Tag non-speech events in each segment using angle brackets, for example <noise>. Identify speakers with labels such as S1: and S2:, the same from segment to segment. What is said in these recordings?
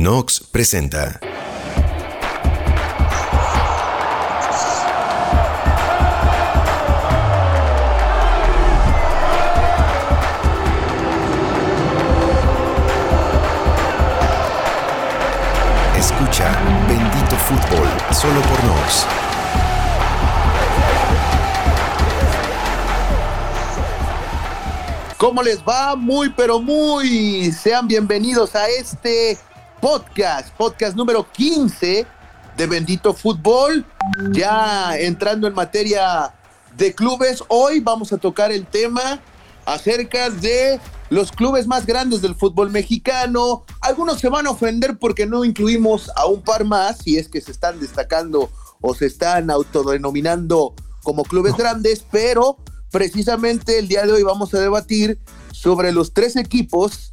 S1: Nox presenta. Escucha Bendito Fútbol solo por Nox.
S2: ¿Cómo les va? Muy, pero muy. Sean bienvenidos a este podcast, podcast número 15 de Bendito Fútbol. Ya entrando en materia de clubes, hoy vamos a tocar el tema acerca de los clubes más grandes del fútbol mexicano. Algunos se van a ofender porque no incluimos a un par más, si es que se están destacando o se están autodenominando como clubes grandes, pero precisamente el día de hoy vamos a debatir sobre los tres equipos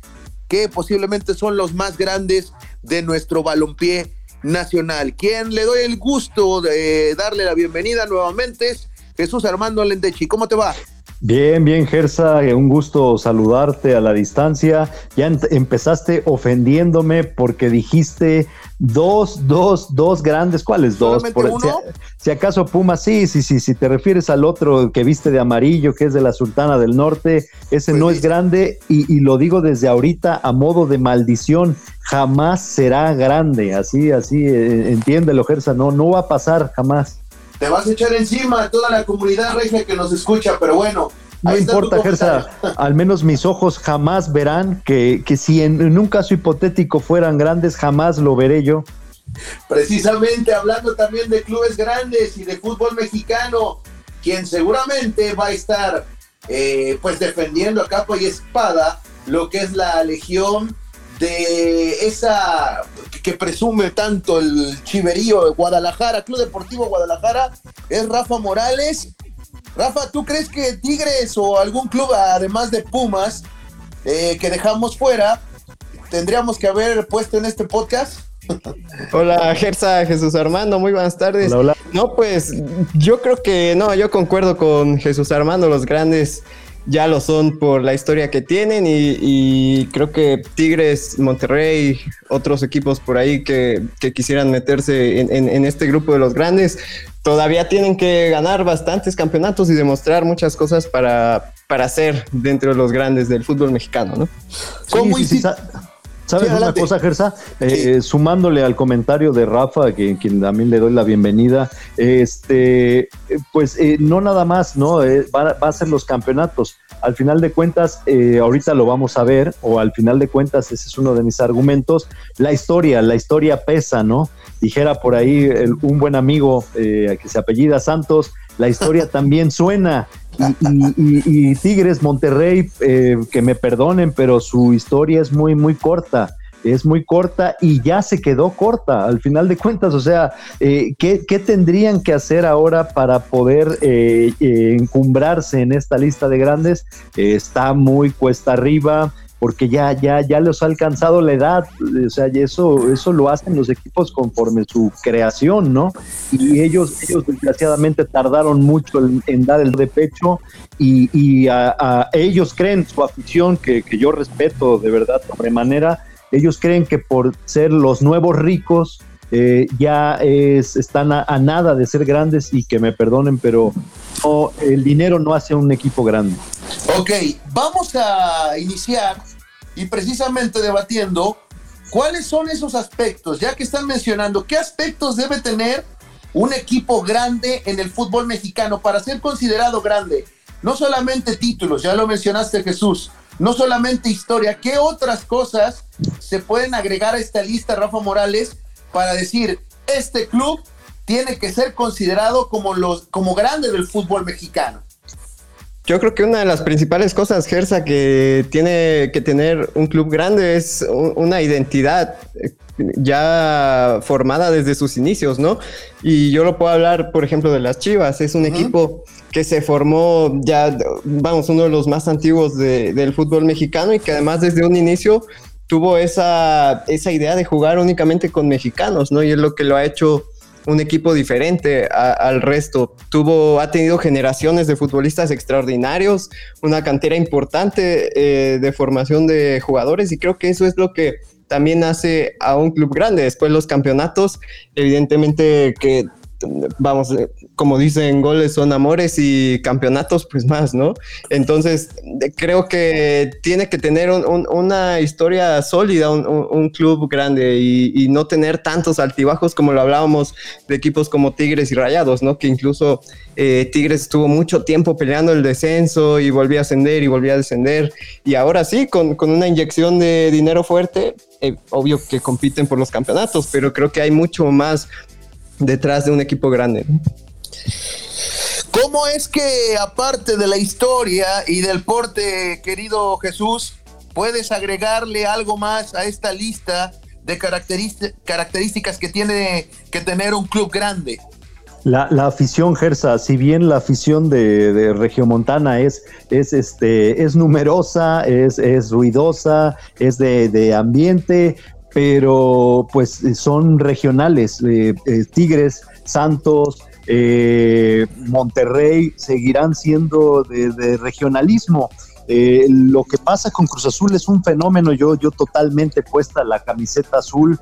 S2: que posiblemente son los más grandes de nuestro balompié nacional. Quien le doy el gusto de darle la bienvenida nuevamente es Jesús Armando Lendechi. ¿Cómo te va?
S3: Bien, bien, Gersa, un gusto saludarte a la distancia. Ya empezaste ofendiéndome porque dijiste dos, dos, dos grandes. ¿Cuáles dos?
S2: Por, uno?
S3: Si, si, acaso Puma, sí, sí, sí. Si te refieres al otro que viste de amarillo, que es de la Sultana del Norte, ese
S2: Pues
S3: no
S2: sí.
S3: es grande y, y lo digo desde ahorita a modo de maldición. Jamás será grande. Así, así, eh, entiéndelo, Gersa. No, no va a pasar jamás.
S2: Te vas a echar encima a toda la comunidad regia que nos escucha, pero bueno.
S3: No
S2: ahí
S3: importa, Gersa, al menos mis ojos jamás verán que, que si en, en un caso hipotético fueran grandes, jamás lo veré yo.
S2: Precisamente hablando también de clubes grandes y de fútbol mexicano, quien seguramente va a estar eh, pues defendiendo a capa y espada lo que es la legión de esa que presume tanto el chiverío de Guadalajara, Club Deportivo Guadalajara, es Rafa Morales. Rafa, ¿tú crees que Tigres o algún club, además de Pumas, eh, que dejamos fuera, tendríamos que haber puesto en este podcast? <laughs>
S4: Hola, Gersa, Jesús Armando, muy buenas tardes.
S3: Hola, hola.
S4: No, pues yo creo que no, yo concuerdo con Jesús Armando, los grandes ya lo son por la historia que tienen y, y creo que Tigres, Monterrey, otros equipos por ahí que, que quisieran meterse en, en- en este grupo de los grandes, todavía tienen que ganar bastantes campeonatos y demostrar muchas cosas para, para ser dentro de los grandes del fútbol mexicano, ¿no?
S2: ¿Cómo
S3: Sí, ¿Sabes
S2: Sí,
S3: una cosa, Gersa? Eh, eh, sumándole al comentario de Rafa, que quien también le doy la bienvenida, este, eh, pues eh, no nada más, ¿no? Eh, va, va a ser los campeonatos. Al final de cuentas, eh, ahorita lo vamos a ver, o al final de cuentas, ese es uno de mis argumentos, la historia, la historia pesa, ¿no? Dijera por ahí el- un buen amigo eh, que se apellida Santos, la historia también suena. Y, y- y- y Tigres, Monterrey, eh, que me perdonen, pero su historia es muy, muy corta. Es muy corta y ya se quedó corta al final de cuentas. O sea, eh, ¿qué, tendrían que hacer ahora para poder eh, eh, encumbrarse en esta lista de grandes? Está muy cuesta arriba porque ya, ya, ya les ha alcanzado la edad, o sea, y eso, eso lo hacen los equipos conforme su creación, ¿no? Y ellos, ellos desgraciadamente tardaron mucho en, dar el de pecho y, y ellos creen, su afición, que, que yo respeto de verdad sobremanera, ellos creen que por ser los nuevos ricos, eh, ya es, están a, nada de ser grandes y que me perdonen, pero el dinero no hace un equipo grande.
S2: Ok, vamos a iniciar y precisamente debatiendo cuáles son esos aspectos, ya que están mencionando qué aspectos debe tener un equipo grande en el fútbol mexicano para ser considerado grande. No solamente títulos, ya lo mencionaste Jesús, no solamente historia, ¿qué otras cosas se pueden agregar a esta lista, Rafa Morales, para decir, este club tiene que ser considerado como, los, como grande del fútbol mexicano?
S4: Yo creo que una de las principales cosas, Gersa, que tiene que tener un club grande es una identidad eh, ya formada desde sus inicios, ¿no? Y yo lo puedo hablar, por ejemplo, de las Chivas. Es un equipo que se formó ya, vamos, uno de los más antiguos de- del fútbol mexicano y que además desde un inicio tuvo esa, esa idea de jugar únicamente con mexicanos, ¿no? Y es lo que lo ha hecho un equipo diferente al resto. Tuvo, ha tenido generaciones de futbolistas extraordinarios, una cantera importante eh, de formación de jugadores y creo que eso es lo que también hace a un club grande. Después los campeonatos, evidentemente que vamos, como dicen, goles son amores y campeonatos, pues más, ¿no? Entonces, creo que tiene que tener una historia sólida, un, club grande y, no tener tantos altibajos como lo hablábamos de equipos como Tigres y Rayados, ¿no? Que incluso eh, Tigres estuvo mucho tiempo peleando el descenso y volvía a ascender y volvía a descender. Y ahora sí, con, una inyección de dinero fuerte, eh, obvio que compiten por los campeonatos, pero creo que hay mucho más detrás de un equipo grande.
S2: ¿Cómo es que aparte de la historia y del porte, querido Jesús, puedes agregarle algo más a esta lista de características que tiene que tener un club grande?
S3: La, afición Gersa, si bien la afición de, Regiomontana es, es, este, es numerosa, es, es ruidosa, es de, ambiente, pero pues son regionales. Eh, eh, Tigres, Santos, Monterrey seguirán siendo de, regionalismo. lo que pasa con Cruz Azul es un fenómeno, yo, yo totalmente puesta la camiseta azul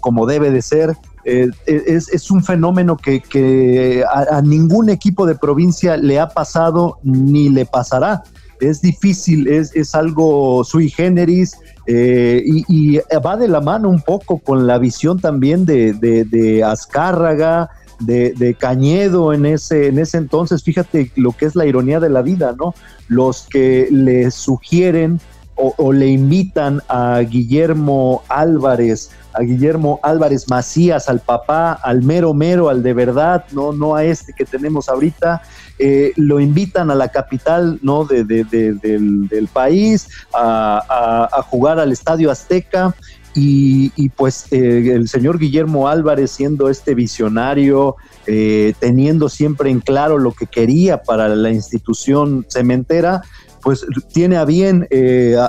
S3: como debe de ser. Es, un fenómeno que, a, ningún equipo de provincia le ha pasado ni le pasará. Es difícil, es, es algo sui generis, eh, y, va de la mano un poco con la visión también de, de, Azcárraga, de, Cañedo en ese, en ese entonces. Fíjate lo que es la ironía de la vida, ¿no? Los que le sugieren o, le invitan a Guillermo Álvarez, a Guillermo Álvarez Macías, al papá, al mero mero, al de verdad, no, no a este que tenemos ahorita, eh, lo invitan a la capital ¿no? De, del, país a, jugar al Estadio Azteca. Y, pues eh, el señor Guillermo Álvarez siendo este visionario, eh, teniendo siempre en claro lo que quería para la institución cementera, pues tiene a bien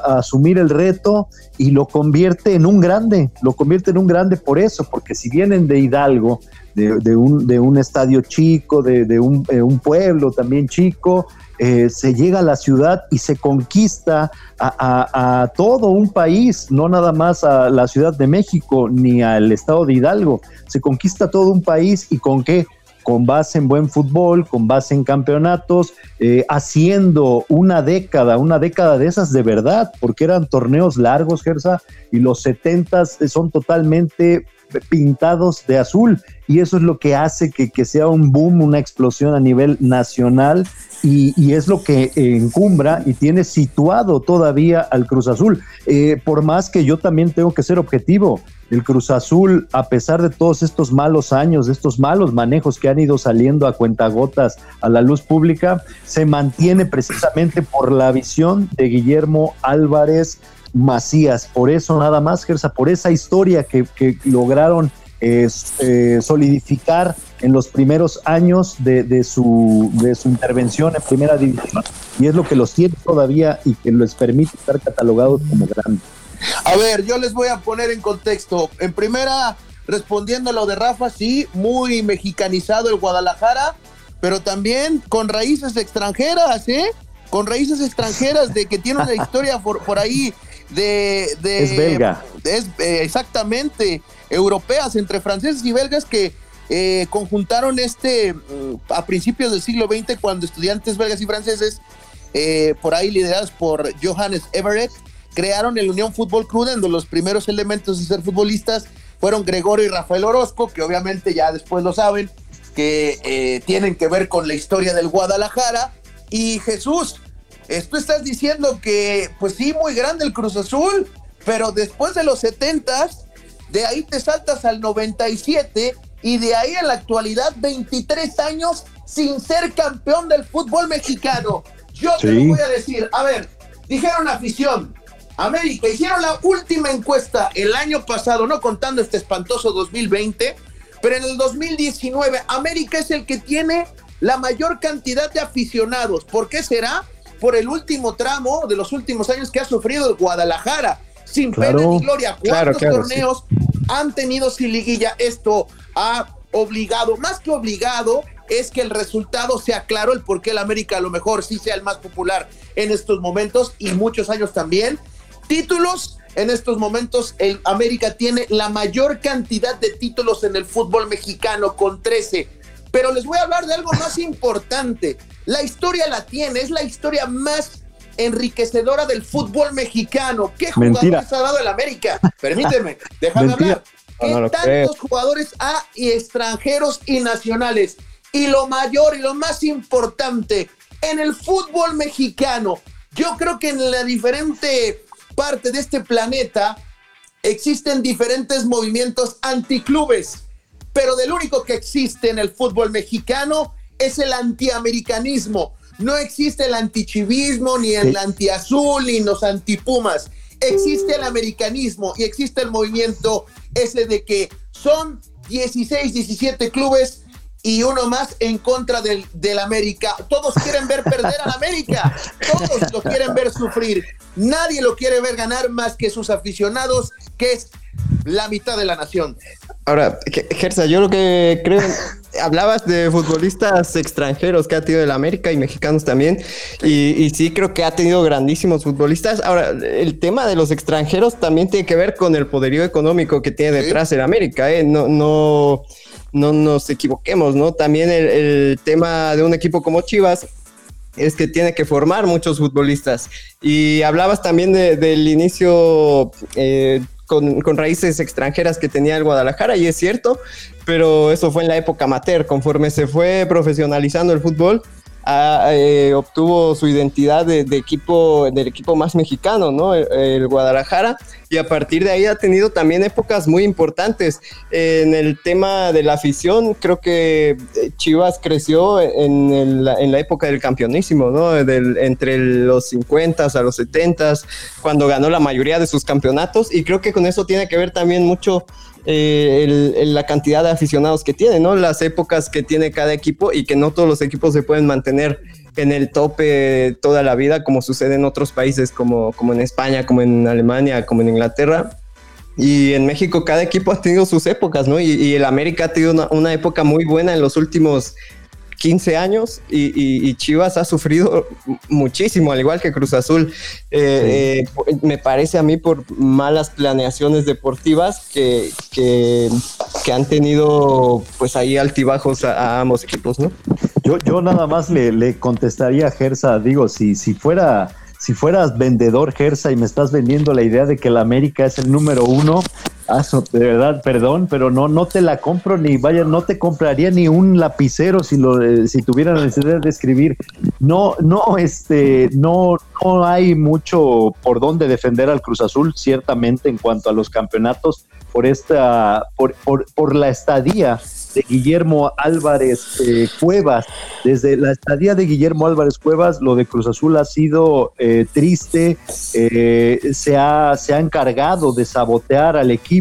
S3: asumir el reto y lo convierte en un grande, lo convierte en un grande por eso, porque si vienen de Hidalgo, de, un, de un, estadio chico, de, un, eh, un, pueblo también chico, eh, se llega a la ciudad y se conquista a, todo un país, no nada más a la Ciudad de México ni al estado de Hidalgo, se conquista todo un país y con qué? Con base en buen fútbol, con base en campeonatos, eh, haciendo una década, una década de esas de verdad, porque eran torneos largos, Gersa, y los setentas son totalmente pintados de azul y eso es lo que hace que, sea un boom, una explosión a nivel nacional y, es lo que encumbra y tiene situado todavía al Cruz Azul. Eh, por más que yo también tengo que ser objetivo, el Cruz Azul, a pesar de todos estos malos años, estos malos manejos que han ido saliendo a cuentagotas a la luz pública, se mantiene precisamente por la visión de Guillermo Álvarez Macías. Por eso nada más, Gersa, por esa historia que, lograron eh, solidificar en los primeros años de, su, de su intervención en primera división. Y es lo que los tiene todavía y que les permite estar catalogados como grandes.
S2: A ver, yo les voy a poner en contexto. En primera, respondiendo a lo de Rafa, sí, muy mexicanizado el Guadalajara, pero también con raíces extranjeras, ¿eh? Con raíces extranjeras de que tiene una <laughs> historia por, por ahí de,
S3: es belga.
S2: Es, eh, exactamente, europeas, entre franceses y belgas que eh, conjuntaron este mm, a principios del siglo XX cuando estudiantes belgas y franceses, eh, por ahí liderados por Johannes Everett, crearon el Unión Fútbol Club, donde los primeros elementos de ser futbolistas fueron Gregorio y Rafael Orozco, que obviamente ya después lo saben, que tienen que ver con la historia del Guadalajara, y Jesús, tú estás diciendo que, pues sí, muy grande el Cruz Azul, pero después de los 70 de ahí te saltas al 97 y de ahí a la actualidad 23 años sin ser campeón del fútbol mexicano. Yo te lo voy a decir, a ver, dijeron afición, América, hicieron la última encuesta el año pasado, no contando este espantoso 2020, pero en el 2019 América es el que tiene la mayor cantidad de aficionados. ¿Por qué será? Por el último tramo de los últimos años que ha sufrido el Guadalajara. Sin pena ni gloria. ¿Cuántos torneos han tenido sin liguilla? Esto ha obligado, más que obligado, es que el resultado sea claro, el por qué el América a lo mejor sí sea el más popular en estos momentos y muchos años también. Títulos en estos momentos el América tiene la mayor cantidad de títulos en el fútbol mexicano con 13. Pero les voy a hablar de algo más importante. La historia la tiene, es la historia más enriquecedora del fútbol mexicano. ¿Qué jugadores ha dado el América? Permíteme, <laughs> déjame hablar. ¿Qué tantos jugadores ha y extranjeros y nacionales? Y lo mayor y lo más importante, en el fútbol mexicano, yo creo que en la diferente parte de este planeta existen diferentes movimientos anticlubes, pero del único que existe en el fútbol mexicano es el antiamericanismo. No existe el antichivismo, ni el antiazul, ni los antipumas. Existe el americanismo y existe el movimiento ese de que son 16, 17 clubes y uno más en contra del, del América. Todos quieren ver perder al América, todos lo quieren ver sufrir. Nadie lo quiere ver ganar más que sus aficionados, que es la mitad de la nación.
S4: Ahora, Gersa, yo lo que creo, hablabas de futbolistas extranjeros que ha tenido el América y mexicanos también, y, sí creo que ha tenido grandísimos futbolistas. Ahora, el tema de los extranjeros también tiene que ver con el poderío económico que tiene detrás el América, ¿eh? No, no, no nos equivoquemos, ¿no? También el, tema de un equipo como Chivas es que tiene que formar muchos futbolistas. Y hablabas también del inicio eh, con, con, raíces extranjeras que tenía el Guadalajara, y es cierto, pero eso fue en la época amateur. Conforme se fue profesionalizando el fútbol, eh, obtuvo su identidad de, equipo, del equipo más mexicano, ¿no? El, Guadalajara. Y a partir de ahí ha tenido también épocas muy importantes. en el tema de la afición, creo que eh, Chivas creció en, la época del campeonísimo, ¿no? entre los 50 a los 70, cuando ganó la mayoría de sus campeonatos. Y creo que con eso tiene que ver también mucho eh, la cantidad de aficionados que tiene, ¿no? Las épocas que tiene cada equipo y que no todos los equipos se pueden mantener en el tope toda la vida, como sucede en otros países, como, como en España, como en Alemania, como en Inglaterra. Y en México cada equipo ha tenido sus épocas, ¿no? Y, el América ha tenido una, una, época muy buena en los últimos 15 años y, Chivas ha sufrido muchísimo, al igual que Cruz Azul. Eh, eh, me parece a mí por malas planeaciones deportivas que, que, han tenido pues ahí altibajos a, ambos equipos, ¿no?
S3: Yo, yo nada más le, le contestaría a Gersa, digo, si, si fuera si fueras vendedor Gersa y me estás vendiendo la idea de que la América es el número uno, De verdad, perdón, pero no, no te la compro ni vaya, no te compraría ni un lapicero si lo, eh, si tuviera necesidad de escribir. No, no, este, no, no hay mucho por dónde defender al Cruz Azul, ciertamente en cuanto a los campeonatos, por esta, por, por, por la estadía de Guillermo Álvarez eh, Cuevas. Desde la estadía de Guillermo Álvarez Cuevas, lo de Cruz Azul ha sido eh, triste, eh, se, ha, se ha encargado de sabotear al equipo.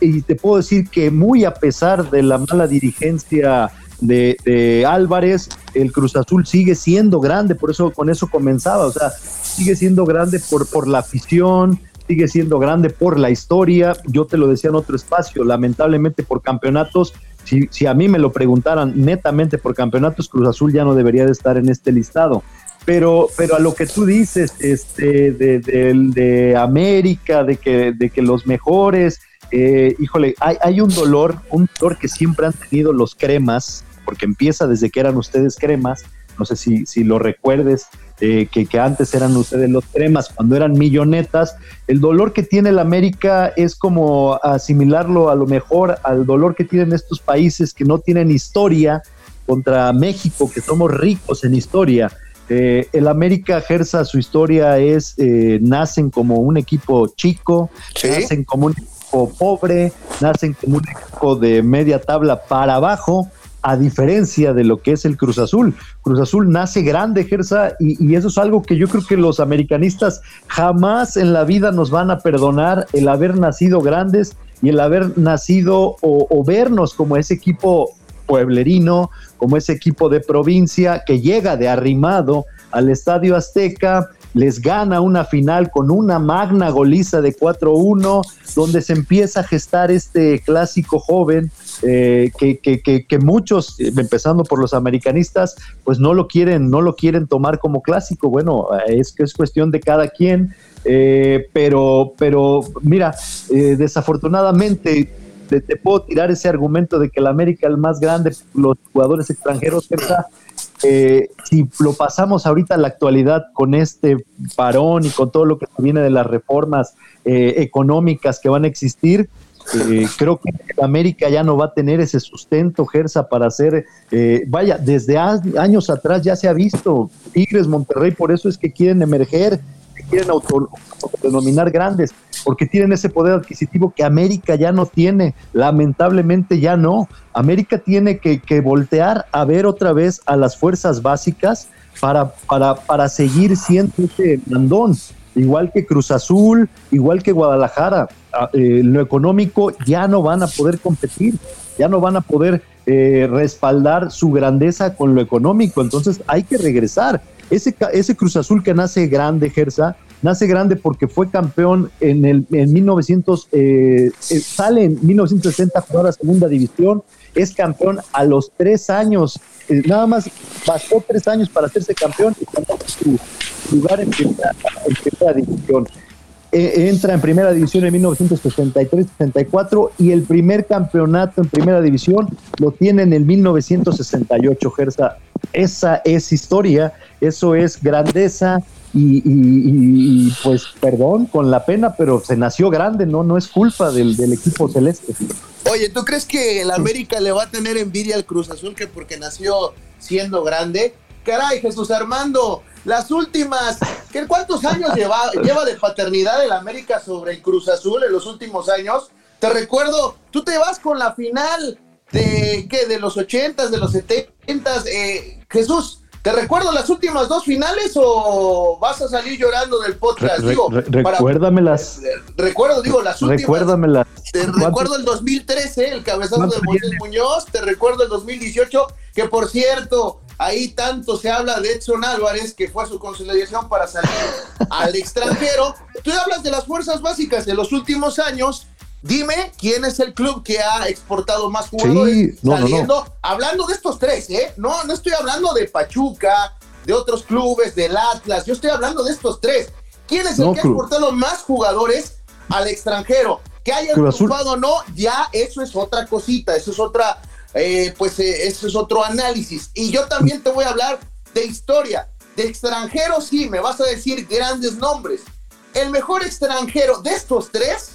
S3: Y te puedo decir que muy a pesar de la mala dirigencia de, de, Álvarez, el Cruz Azul sigue siendo grande, por eso con eso comenzaba, o sea, sigue siendo grande por, por la afición, sigue siendo grande por la historia. Yo te lo decía en otro espacio, lamentablemente por campeonatos. Si, si a mí me lo preguntaran netamente por campeonatos, Cruz Azul ya no debería de estar en este listado. Pero, pero a lo que tú dices, este, de, de, América, de que, de que los mejores, eh, híjole, hay, hay un dolor, un dolor que siempre han tenido los cremas, porque empieza desde que eran ustedes cremas, no sé si, si lo recuerdes, eh, que, que, antes eran ustedes los cremas, cuando eran millonetas, el dolor que tiene el América es como asimilarlo a lo mejor al dolor que tienen estos países que no tienen historia contra México, que somos ricos en historia. Eh, el América Gersa, su historia es, eh, nacen como un equipo chico, nacen como un equipo pobre, nacen como un equipo de media tabla para abajo, a diferencia de lo que es el Cruz Azul. Cruz Azul nace grande, Gersa, y, eso es algo que yo creo que los americanistas jamás en la vida nos van a perdonar el haber nacido grandes y el haber nacido o, vernos como ese equipo pueblerino, como ese equipo de provincia que llega de arrimado al Estadio Azteca, les gana una final con una magna goliza de 4-1, donde se empieza a gestar este clásico joven eh, que, que, que, muchos, empezando por los americanistas, pues no lo quieren, no lo quieren tomar como clásico. Bueno, es que es cuestión de cada quien. Eh, pero, pero mira, eh, desafortunadamente te, te, puedo tirar ese argumento de que el América es el más grande, los jugadores extranjeros, eh, si lo pasamos ahorita a la actualidad con este parón y con todo lo que viene de las reformas eh, económicas que van a existir, eh, creo que América ya no va a tener ese sustento, Gersa, para hacer, eh, vaya, desde años atrás ya se ha visto, Tigres, Monterrey, por eso es que quieren emerger, quieren autodenominar grandes, porque tienen ese poder adquisitivo que América ya no tiene, lamentablemente ya no. América tiene que, que voltear a ver otra vez a las fuerzas básicas para, para, para seguir siendo ese mandón igual que Cruz Azul, igual que Guadalajara, ah, eh, lo económico ya no van a poder competir, ya no van a poder eh, respaldar su grandeza con lo económico, entonces hay que regresar. Ese, ese Cruz Azul que nace grande, Gersa, nace grande porque fue campeón en el en 1900, eh, eh, sale en 1960 a jugar a segunda división, es campeón a los tres años, eh, nada más bastó tres años para hacerse campeón y su lugar en primera, división. Eh, entra en primera división en 1963-64 y el primer campeonato en primera división lo tiene en el 1968, Gersa. Esa es historia, eso es grandeza, y, y, y, pues perdón con la pena, pero se nació grande, no, no es culpa del, del, equipo celeste.
S2: Oye, ¿tú crees que el América le va a tener envidia al Cruz Azul que porque nació siendo grande? Caray, Jesús Armando, las últimas, ¿qué, ¿cuántos años lleva, <laughs> lleva de paternidad el América sobre el Cruz Azul en los últimos años? Te recuerdo, tú te vas con la final de, ¿qué? De los ochentas, de los setentas, eh, Jesús, ¿Te recuerdo las últimas dos finales o vas a salir llorando del podcast?
S3: Re, digo, re, recuérdamelas.
S2: Para, recuerdo, digo, las últimas.
S3: Recuérdamelas.
S2: Te recuerdo el 2013, el cabezazo de Moisés Muñoz. Te recuerdo el 2018, que por cierto, ahí tanto se habla de Edson Álvarez, que fue a su consolidación para salir al <laughs> extranjero. Tú hablas de las fuerzas básicas de los últimos años Dime quién es el club que ha exportado más jugadores
S3: sí, no,
S2: saliendo,
S3: no, no.
S2: hablando de estos tres, ¿eh? No, no estoy hablando de Pachuca, de otros clubes, del Atlas, yo estoy hablando de estos tres. ¿Quién es el que ha exportado más jugadores al extranjero? Que hayan triunfado o no, ya eso es otra cosita, eso es otra, eh, pues eh, eso es otro análisis. Y yo también te voy a hablar de historia. De extranjeros, sí, me vas a decir grandes nombres. El mejor extranjero de estos tres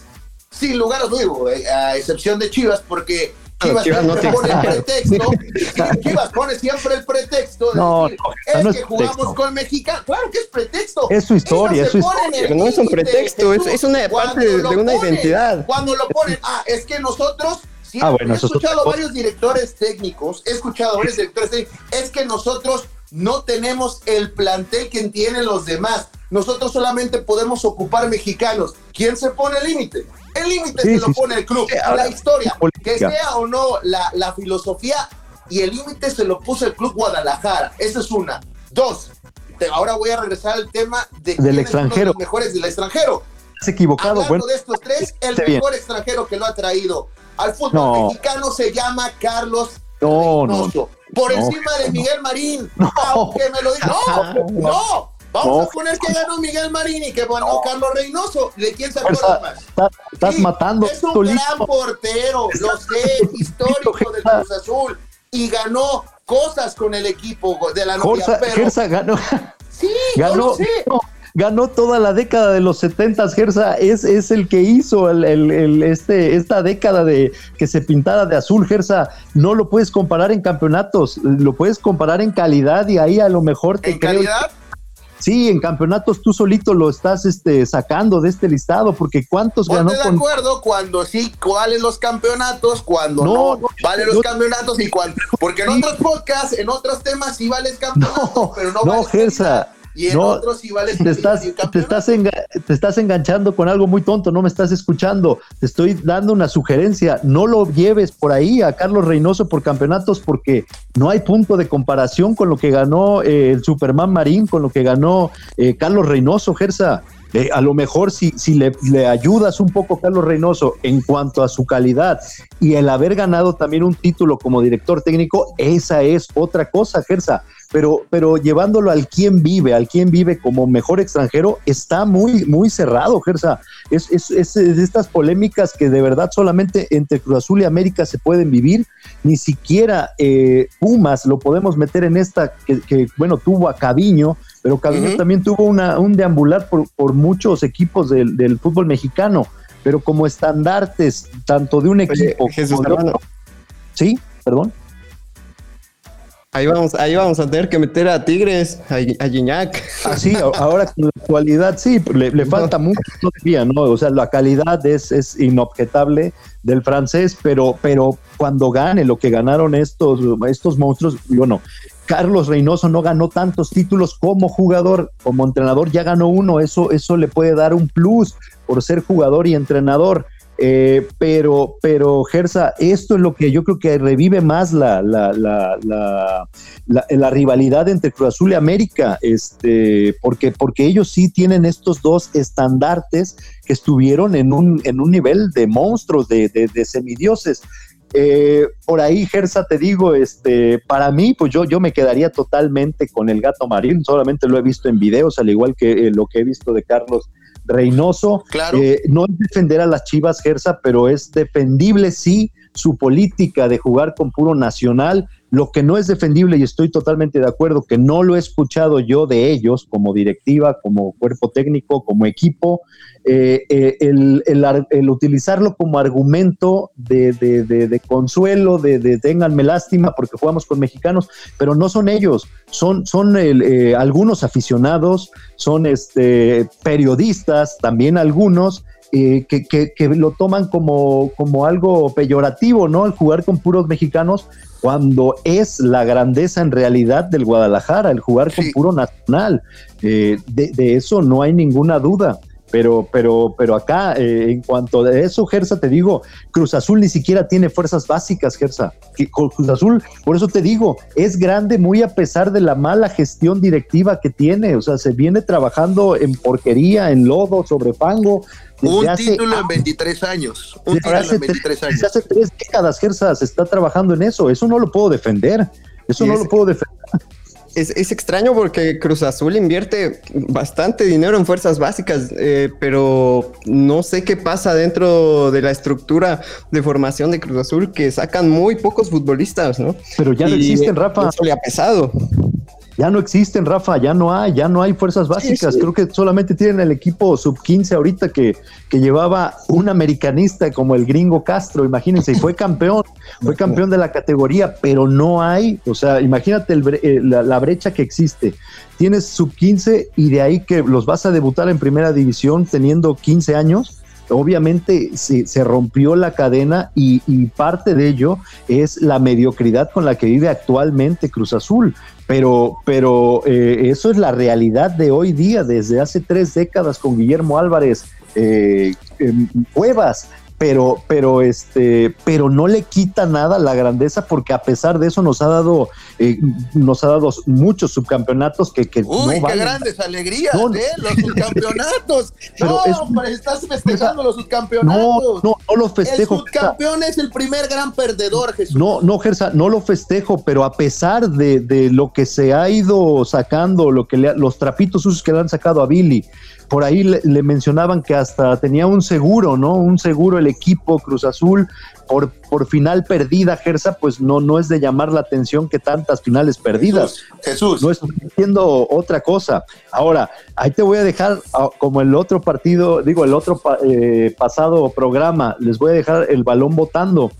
S2: sin lugar a dudas, a excepción de Chivas, porque Chivas,
S4: Chivas no
S2: pone el pretexto, <laughs> Chivas pone siempre el pretexto de
S3: No,
S2: decir,
S3: no,
S2: es
S3: no
S2: que
S3: es
S2: jugamos
S3: pretexto.
S2: con mexicanos, claro que es pretexto.
S3: Es su historia, es su historia.
S4: No es un pretexto, es- una parte de- una
S2: ponen,
S4: identidad.
S2: Cuando lo ponen, ah, es que nosotros siempre
S3: Ah, bueno,
S2: he escuchado varios directores técnicos, he escuchado varios directores técnicos, es que nosotros no tenemos el plantel que tienen los demás. Nosotros solamente podemos ocupar mexicanos. ¿Quién se pone el límite? El límite
S3: Sí,
S2: se lo
S3: sí,
S2: pone el club. la historia, que sea o no la, la filosofía y el límite se lo puso el club Guadalajara. Esa es una. Dos, te- ahora voy a regresar al tema de
S3: Del extranjero.
S2: los mejores del extranjero.
S3: Has equivocado,
S2: Hablando
S3: bueno.
S2: de estos tres, el
S3: esté bien.
S2: mejor extranjero que lo ha traído al fútbol
S3: No.
S2: mexicano se llama Carlos
S3: No, no,
S2: Reynoso. Por
S3: no,
S2: encima de. Miguel Marín.
S3: No.
S2: Aunque me lo digan. No, no. Vamos
S3: No.
S2: a poner que ganó Miguel Marín y que ganó Carlos Reynoso. ¿De quién se acuerda más?
S3: estás, estás
S2: Sí,
S3: matando
S2: Es un gran portero, lo sé, histórico del Cruz Azul. Y ganó cosas con el equipo de la novia.
S3: Gersa,
S2: pero
S3: Gersa ganó,
S2: sí, yo
S3: ganó,
S2: lo sé.
S3: ganó, ganó toda la década de los 70 Gersa es, es el que hizo el, el- el- este, esta década de que se pintara de azul, Gersa. No lo puedes comparar en campeonatos, lo puedes comparar en calidad y ahí a lo mejor te
S2: En
S3: creo-
S2: calidad,
S3: Sí, en campeonatos tú solito lo estás este, sacando de este listado, porque ¿cuántos ganó
S2: Ponte de
S3: con
S2: acuerdo cuando sí, cuáles los campeonatos, cuando no,
S3: No, yo-
S2: los campeonatos y cuando. Porque en otros podcasts, en otros temas sí vales campeonatos,
S3: No,
S2: pero no,
S3: no,
S2: vales
S3: Gersa.
S2: Y en
S3: no,
S2: otros sí vales
S3: te estás, te estás enganchando con algo muy tonto, no me estás escuchando. Te estoy dando una sugerencia. No lo lleves por ahí a Carlos Reynoso por campeonatos porque no hay punto de comparación con lo que ganó eh, el Superman Marín, con lo que ganó eh, Carlos Reynoso, Gersa. Eh, a lo mejor si, si le, le ayudas un poco a Carlos Reynoso en cuanto a su calidad y el haber ganado también un título como director técnico, esa es otra cosa, Gersa. Pero, pero llevándolo al quien vive, al quien vive como mejor extranjero, está muy, muy cerrado, Gersa. Es, es, es, estas polémicas que de verdad solamente entre Cruz Azul y América se pueden vivir, ni siquiera eh, Pumas lo podemos meter en esta que, bueno, tuvo a Caviño, pero Caviño también tuvo una, un deambular por, por muchos equipos del, del, fútbol mexicano, pero como estandartes, tanto de un equipo
S4: Jesús como
S3: Sí, perdón.
S4: Ahí vamos, ahí vamos a tener que meter a Tigres, a, a Gignac.
S3: Ah, sí, ahora con la actualidad sí, le, falta mucho todavía, ¿no? O sea, la calidad es, es inobjetable del francés, pero, pero cuando gane lo que ganaron estos, estos monstruos, bueno, Carlos Reynoso no ganó tantos títulos como jugador, como entrenador ya ganó uno, eso, eso le puede dar un plus por ser jugador y entrenador. Eh, pero, pero, Gersa, esto es lo que yo creo que revive más la, la, la, la, rivalidad entre Cruz Azul y América, este, porque, porque ellos sí tienen estos dos estandartes que estuvieron en un, en un nivel de monstruos, de, de, semidioses. Eh, por ahí, Gersa, te digo, este, para mí, pues yo, yo me quedaría totalmente con el gato marín, solamente lo he visto en videos, al igual que eh, lo que he visto de Carlos Reynoso.
S2: Claro.
S3: Eh, no es defender a las Chivas, Gersa, pero es defendible, sí, su política de jugar con puro nacional. Lo que no es defendible, y estoy totalmente de acuerdo, que no lo he escuchado yo de ellos como directiva, como cuerpo técnico, como equipo, eh, eh, el, utilizarlo como argumento de, consuelo, de, de, ténganme lástima porque jugamos con mexicanos, pero no son ellos, son, son eh, algunos aficionados, son este, periodistas, también algunos, que, que, lo toman como, como algo peyorativo, ¿no? El jugar con puros mexicanos, cuando es la grandeza en realidad del Guadalajara, el jugar con puro nacional. de, eso no hay ninguna duda. Pero, pero, pero acá, eh, en cuanto a eso, Gersa, te digo, Cruz Azul ni siquiera tiene fuerzas básicas, Gersa. Cruz Azul, por eso te digo, es grande muy a pesar de la mala gestión directiva que tiene. O sea, se viene trabajando en porquería, en lodo, sobre fango.
S2: Un título en 23 años. Un título en 23 años. Desde
S3: hace tres décadas, Gersa, se está trabajando en eso. Eso no lo puedo defender. Eso no lo puedo defender
S4: es, extraño porque Cruz Azul invierte bastante dinero en fuerzas básicas, eh, pero no sé qué pasa dentro de la estructura de formación de Cruz Azul que sacan muy pocos futbolistas, ¿no?
S3: Pero ya no existen, Rafa.
S4: Eso le ha pesado.
S3: Ya no existen, Rafa, ya no hay, ya no hay fuerzas básicas. Creo que solamente tienen el equipo sub-15 ahorita que, que llevaba un americanista como el gringo Castro, imagínense, y fue campeón, fue campeón de la categoría, pero no hay, o sea, imagínate eh, la, brecha que existe. Tienes sub-15 y de ahí que los vas a debutar en primera división teniendo 15 años obviamente se, rompió la cadena y, y, parte de ello es la mediocridad con la que vive actualmente Cruz Azul. Pero, pero eh, eso es la realidad de hoy día, desde hace tres décadas con Guillermo Álvarez eh, Cuevas, pero, pero, este, pero no le quita nada la grandeza porque a pesar de eso nos ha dado, eh, nos ha dado muchos subcampeonatos que, que
S2: Uy, qué grandes alegrías, ¿eh? Los subcampeonatos. <laughs> no, hombre, estás festejando los subcampeonatos.
S3: No, no, no los festejo.
S2: El subcampeón es el primer gran perdedor, Jesús.
S3: No, no, Gersa, no lo festejo, pero a pesar de, de lo que se ha ido sacando, lo que los trapitos sucios que le han sacado a Billy, por ahí le, mencionaban que hasta tenía un seguro, ¿no? Un seguro el equipo Cruz Azul por, por final perdida, Gersa, pues no, no es de llamar la atención que tantas finales perdidas.
S2: Jesús.
S3: No estoy diciendo otra cosa. Ahora, ahí te voy a dejar, ah, como el otro partido, digo, el otro eh, pasado programa, les voy a dejar el balón votando.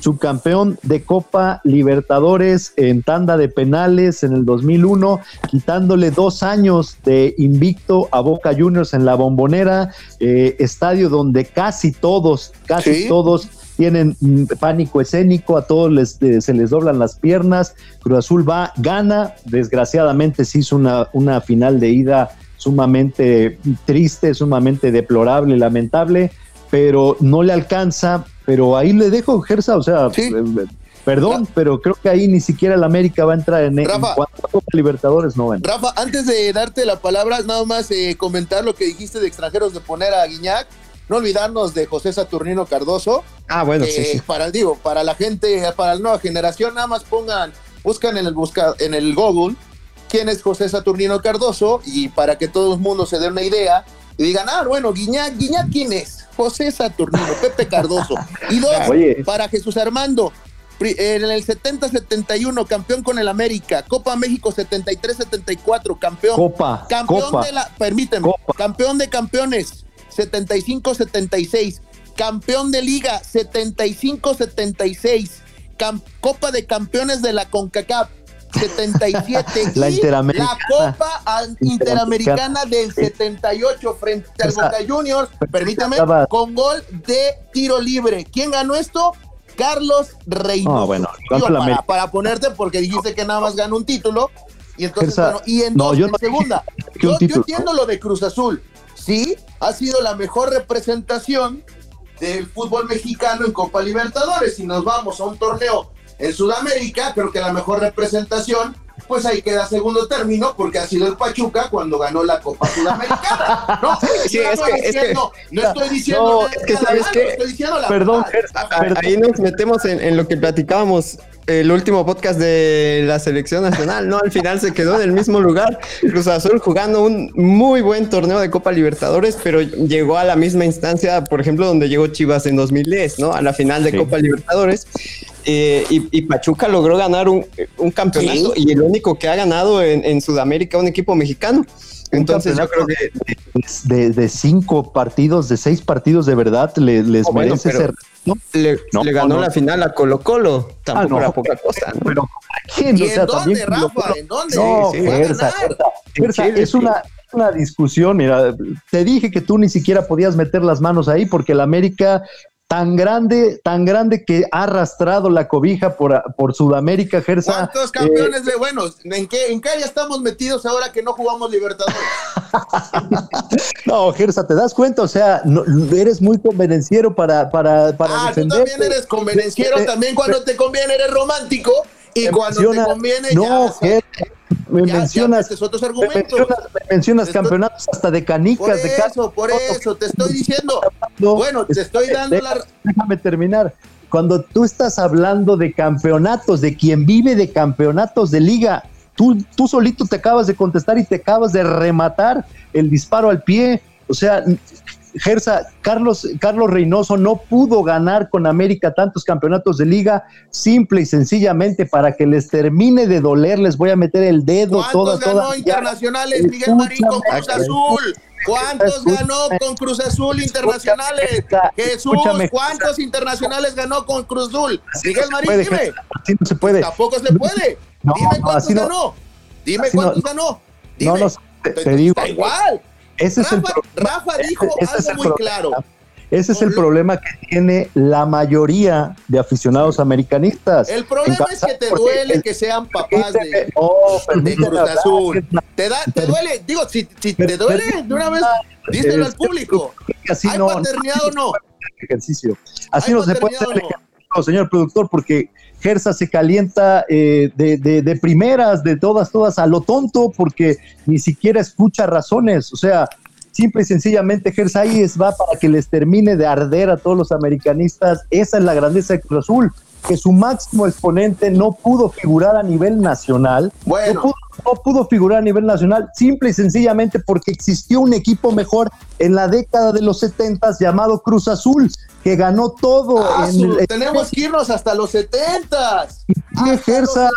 S3: Subcampeón de Copa Libertadores en tanda de penales en el 2001, quitándole dos años de invicto a Boca Juniors en la bombonera, eh, estadio donde casi todos, casi todos tienen pánico escénico, a todos les, eh, se les doblan las piernas, Cruz Azul va, gana, desgraciadamente se hizo una, una final de ida sumamente triste, sumamente deplorable, lamentable, pero no le alcanza, pero ahí le dejo Gersa, o sea, eh, Perdón, pero creo que ahí ni siquiera el América va a entrar en, Rafa, en Libertadores no van.
S2: Rafa, antes de darte la palabra, nada más eh, comentar lo que dijiste de extranjeros de poner a Guiñac. No olvidarnos de José Saturnino Cardoso.
S4: Ah, bueno, sí, sí,
S2: Para, digo, para la gente, para la nueva generación, nada más pongan, buscan en el busca, en el Google quién es José Saturnino Cardoso y para que todo el mundo se dé una idea y digan, ah, bueno, Guiñac, Guiñac, ¿quién es? José Saturnino, Pepe Cardoso. Y dos, <laughs> para Jesús Armando, en el 70-71, campeón con el América. Copa México 73-74, campeón.
S3: Copa.
S2: Campeón de la. Permíteme. Campeón de campeones 75-76. Campeón de Liga 75-76. Copa de Campeones de la CONCACAF 77. <laughs>
S3: la Interamericana.
S2: La Copa Interamericana del 78 frente al Boca Juniors. Permítame. Con gol de tiro libre. ¿Quién ganó esto? Carlos Reynoso.
S3: bueno,
S2: para, ponerte, porque dijiste que nada más ganó un título. Y entonces, bueno, y en, dos, en segunda. Yo, entiendo lo de Cruz Azul. Sí, ha sido la mejor representación del fútbol mexicano en Copa Libertadores. Si nos vamos a un torneo en Sudamérica, creo que la mejor representación pues ahí queda segundo término porque ha sido el Pachuca cuando ganó la Copa Sudamericana. No, <laughs> sí, es que, diciendo, no estoy diciendo,
S4: es que sabes que, perdón, ahí nos metemos en, lo que platicábamos el último podcast de la selección nacional, ¿no? Al final se quedó en el mismo lugar. Cruz Azul jugando un muy buen torneo de Copa Libertadores, pero llegó a la misma instancia, por ejemplo, donde llegó Chivas en 2010, ¿no? A la final de Copa Libertadores. Eh, y, Pachuca logró ganar un, campeonato y el único que ha ganado en, Sudamérica un equipo mexicano. Entonces yo creo
S3: que de, cinco partidos, de seis partidos de verdad les oh, merece ser.
S4: Le, ganó la final a Colo Colo, tampoco ah, era poca cosa.
S2: Pero ¿quién? ¿Y en dónde, Rafa? ¿En dónde? No,
S3: es una, una discusión, mira, te dije que tú ni siquiera podías meter las manos ahí porque el América tan grande, tan grande que ha arrastrado la cobija por, por Sudamérica, Gersa.
S2: ¿Cuántos campeones de buenos? ¿En qué, ¿En qué ya estamos metidos ahora que no jugamos Libertadores? <laughs>
S3: no, Gersa, ¿te das cuenta? O sea, eres muy convenenciero para, para, para
S2: ah, tú también eres convenenciero, eh, también cuando te conviene eres romántico y cuando te conviene
S3: no,
S2: ya
S3: me mencionas, otros argumentos. Me mencionas, campeonatos hasta de canicas. Por
S2: de eso, por eso, te estoy diciendo. bueno, te estoy dando la...
S3: Déjame terminar. Cuando tú estás hablando de campeonatos, de quien vive de campeonatos de liga, tú, tú solito te acabas de contestar y te acabas de rematar el disparo al pie. O sea, Gersa, Carlos, Carlos Reynoso no pudo ganar con América tantos campeonatos de liga, simple y sencillamente para que les termine de doler, les voy a meter el dedo
S2: toda, ganó internacionales Miguel Marín con Cruz Azul? ¿Cuántos ganó con Cruz Azul internacionales? Jesús, ¿cuántos internacionales ganó con Cruz Azul? Miguel Marín, dime.
S3: Así no se puede.
S2: Tampoco se puede. dime cuántos ganó. Dime cuántos ganó.
S3: No, no, te, digo.
S2: Da igual.
S3: Ese
S2: Rafa,
S3: es el
S2: Rafa dijo algo muy claro.
S3: Ese es el problema que tiene la mayoría de aficionados americanistas.
S2: El problema es que te duele que sean papás de, Cruz Azul. ¿Te, da, ¿Te duele? Digo, si, te duele, de una vez, díselo al público. ¿Hay paternidad o no?
S3: Ejercicio. Así no se puede hacer señor productor, porque Gersa se calienta eh, de, de, primeras, de todas, todas, a lo tonto, porque ni siquiera escucha razones. O sea, simple y sencillamente Gersa ahí es, va para que les termine de arder a todos los americanistas. Esa es la grandeza de Cruz Azul, que su máximo exponente no pudo figurar a nivel nacional.
S2: Bueno.
S3: No pudo, figurar a nivel nacional, simple y sencillamente porque existió un equipo mejor en la década de los 70 llamado Cruz Azul, que ganó todo.
S2: Ah, tenemos que irnos hasta los 70.
S3: Gersa,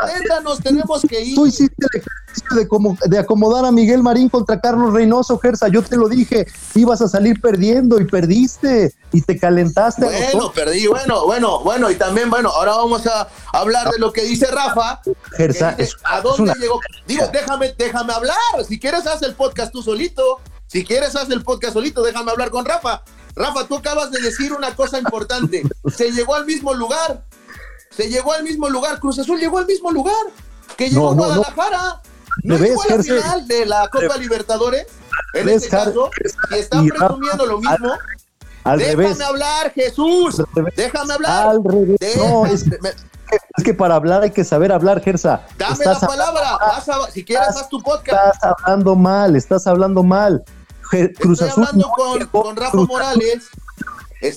S2: nos tenemos que ir.
S3: Tú hiciste el ejercicio de, como, de acomodar a Miguel Marín contra Carlos Reynoso, Gersa. Yo te lo dije, ibas a salir perdiendo y perdiste y te calentaste.
S2: Bueno, perdí, bueno, bueno, bueno. Y también, bueno, ahora vamos a hablar de lo que dice Rafa.
S3: Gersa,
S2: ¿a dónde llegó? Digo, déjame, déjame hablar. Si quieres, haz el podcast tú solito. Si quieres, haz el podcast solito. Déjame hablar con Rafa. Rafa, tú acabas de decir una cosa importante. <laughs> Se llegó al mismo lugar. Se llegó al mismo lugar. Cruz Azul llegó al mismo lugar que llegó Guadalajara. No, llegó a la final de la Copa Libertadores. En este caso, si están presumiendo lo mismo.
S3: Al
S2: déjame hablar, Jesús. Déjame hablar.
S3: Al revés. No, es, que para hablar hay que saber hablar, Gersa.
S2: Dame la palabra. si quieres, haz tu podcast.
S3: Estás hablando mal, estás hablando mal.
S2: Cruz Azul hablando con, Rafa Morales.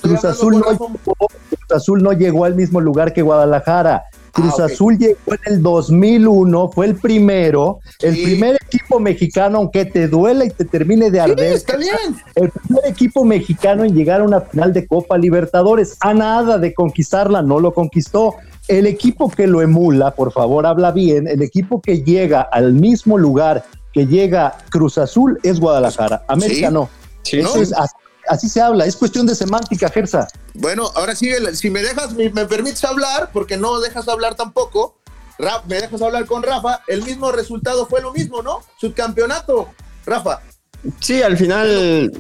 S3: Cruz Azul, no, Cruz Azul no llegó al mismo lugar que Guadalajara. Cruz ah, Azul llegó en el 2001, fue el primero, el primer equipo mexicano, aunque te duela y te termine de arder.
S2: está bien.
S3: El primer equipo mexicano en llegar a una final de Copa Libertadores, a nada de conquistarla, no lo conquistó. El equipo que lo emula, por favor, habla bien, el equipo que llega al mismo lugar que llega Cruz Azul es Guadalajara, América no. así, se habla, es cuestión de semántica, Gersa.
S2: Bueno, ahora sí, si me dejas, me, permites hablar, porque no dejas hablar tampoco, me dejas hablar con Rafa, el mismo resultado fue lo mismo, ¿no? Subcampeonato, Rafa.
S4: Sí, al final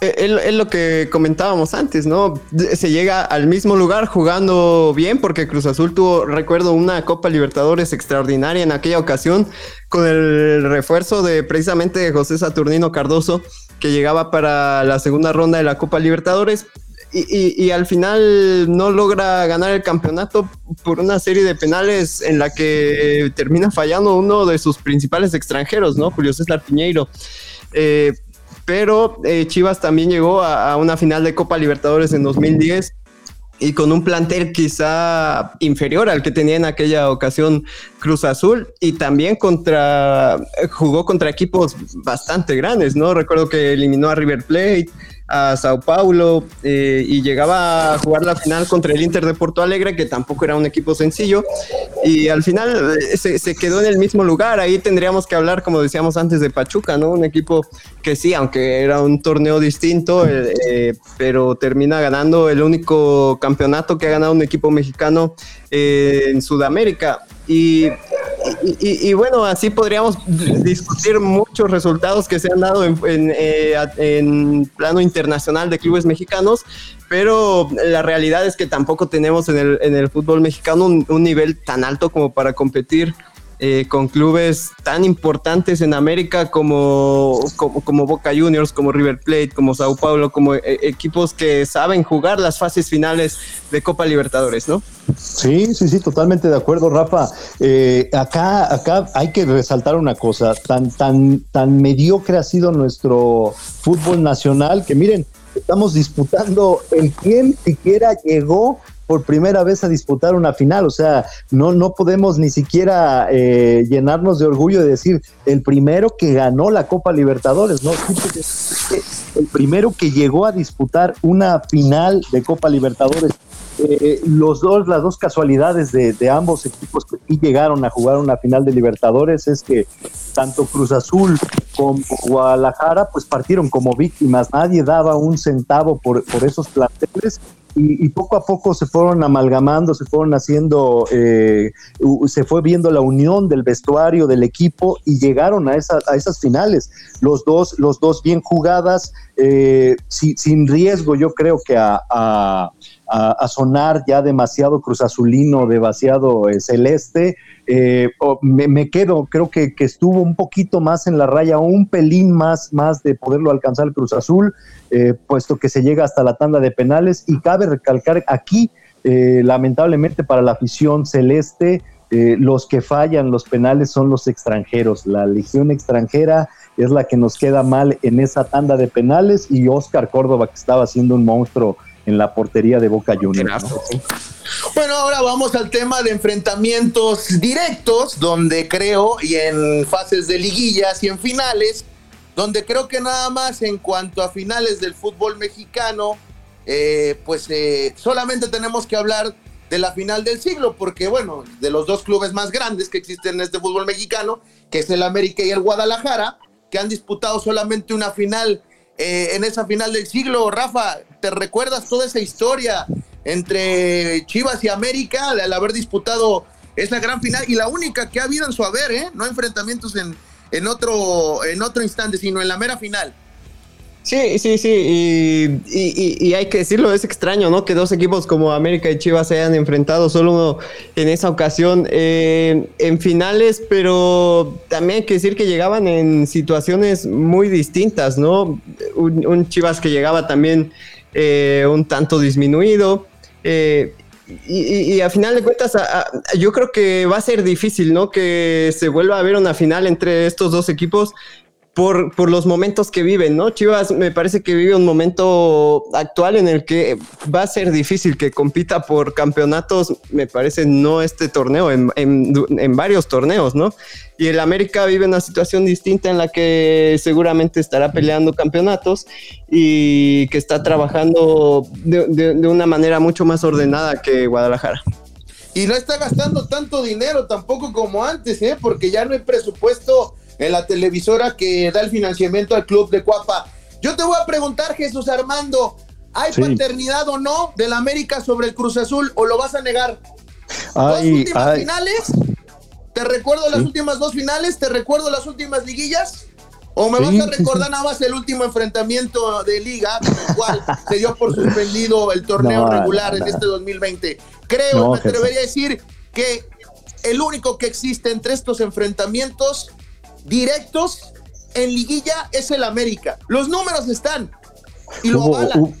S4: es lo que comentábamos antes, ¿no? Se llega al mismo lugar jugando bien porque Cruz Azul tuvo, recuerdo, una Copa Libertadores extraordinaria en aquella ocasión con el refuerzo de precisamente José Saturnino Cardoso que llegaba para la segunda ronda de la Copa Libertadores y, al final no logra ganar el campeonato por una serie de penales en la que termina fallando uno de sus principales extranjeros, ¿no? Julio César Piñeiro. Eh, pero eh, Chivas también llegó a, una final de Copa Libertadores en 2010 y con un plantel quizá inferior al que tenía en aquella ocasión Cruz Azul y también jugó contra equipos bastante grandes, ¿no? Recuerdo que eliminó a River Plate, a Sao Paulo eh, y llegaba a jugar la final contra el Inter de Porto Alegre, que tampoco era un equipo sencillo, y al final eh, se, quedó en el mismo lugar. Ahí tendríamos que hablar, como decíamos antes, de Pachuca, ¿no? Un equipo que sí, aunque era un torneo distinto, eh, pero termina ganando el único campeonato que ha ganado un equipo mexicano en Sudamérica. Y, y, bueno, así podríamos discutir muchos resultados que se han dado en, en, plano internacional de clubes mexicanos, pero la realidad es que tampoco tenemos en el, en el fútbol mexicano un nivel tan alto como para competir eh, con clubes tan importantes en América como, como, Boca Juniors, como River Plate, como Sao Paulo, como eh, equipos que saben jugar las fases finales de Copa Libertadores, ¿no?
S3: Sí, sí, sí, totalmente de acuerdo, Rafa. Eh, acá, acá hay que resaltar una cosa, tan, tan, tan mediocre ha sido nuestro fútbol nacional que miren, estamos disputando el quién siquiera llegó por primera vez a disputar una final. O sea, no, no podemos ni siquiera eh, llenarnos de orgullo de decir el primero que ganó la Copa Libertadores, ¿no? El primero que llegó a disputar una final de Copa Libertadores. Eh, los dos, las dos casualidades de, de, ambos equipos que sí llegaron a jugar una final de Libertadores es que tanto Cruz Azul como Guadalajara pues partieron como víctimas, nadie daba un centavo por, por esos planteles y, poco a poco se fueron amalgamando, se fueron haciendo, eh, se fue viendo la unión del vestuario, del equipo y llegaron a, a esas finales. Los dos, los dos bien jugadas, eh, sin riesgo, yo creo que a, sonar ya demasiado cruzazulino, demasiado eh, celeste. Me, quedo, creo que, que, estuvo un poquito más en la raya, un pelín más, más de poderlo alcanzar el Cruz Azul. Eh, puesto que se llega hasta la tanda de penales y cabe recalcar aquí, eh, lamentablemente para la afición celeste, eh, los que fallan los penales son los extranjeros. La legión extranjera es la que nos queda mal en esa tanda de penales y Oscar Córdoba que estaba siendo un monstruo en la portería de Boca Juniors.
S2: Bueno, ahora vamos al tema de enfrentamientos directos, donde creo, y en fases de liguillas y en finales, donde creo que nada más en cuanto a finales del fútbol mexicano, eh, pues eh, solamente tenemos que hablar de la final del siglo, porque bueno, de los dos clubes más grandes que existen en este fútbol mexicano, que es el América y el Guadalajara, que han disputado solamente una final eh, en esa final del siglo. Rafa, ¿te recuerdas toda esa historia entre Chivas y América al haber disputado esa gran final y la única que ha habido en su haber, ¿eh? No enfrentamientos en, en otro, en otro instante, sino en la mera final.
S4: Sí, sí, sí, y, hay que decirlo, es extraño, ¿no? Que dos equipos como América y Chivas se hayan enfrentado solo en esa ocasión eh, en finales, pero también hay que decir que llegaban en situaciones muy distintas, ¿no? Un, Chivas que llegaba también eh, un tanto disminuido, eh, y, a final de cuentas, yo creo que va a ser difícil, ¿no? Que se vuelva a ver una final entre estos dos equipos, por, por, los momentos que viven, ¿no? Chivas me parece que vive un momento actual en el que va a ser difícil que compita por campeonatos, me parece no este torneo, en, en, varios torneos, ¿no? Y el América vive una situación distinta en la que seguramente estará peleando campeonatos y que está trabajando de, de, de una manera mucho más ordenada que Guadalajara.
S2: Y no está gastando tanto dinero tampoco como antes, ¿eh? porque ya no hay presupuesto en la televisora que da el financiamiento al club de Cuapa. Yo te voy a preguntar, Jesús Armando, ¿hay sí. paternidad o no del América sobre el Cruz Azul o lo vas a negar? ¿Dos últimas
S3: ay.
S2: finales? ¿Te recuerdo sí. las últimas dos finales? ¿Te recuerdo las últimas liguillas? ¿O me sí, vas a recordar nada más el último enfrentamiento de liga, el cual se dio por suspendido el torneo <laughs> no, regular no, no. en este 2020? Creo, me atrevería a decir que el único que existe entre estos enfrentamientos directos en liguilla es el América. Los números están y lo
S3: hubo,
S2: avalan.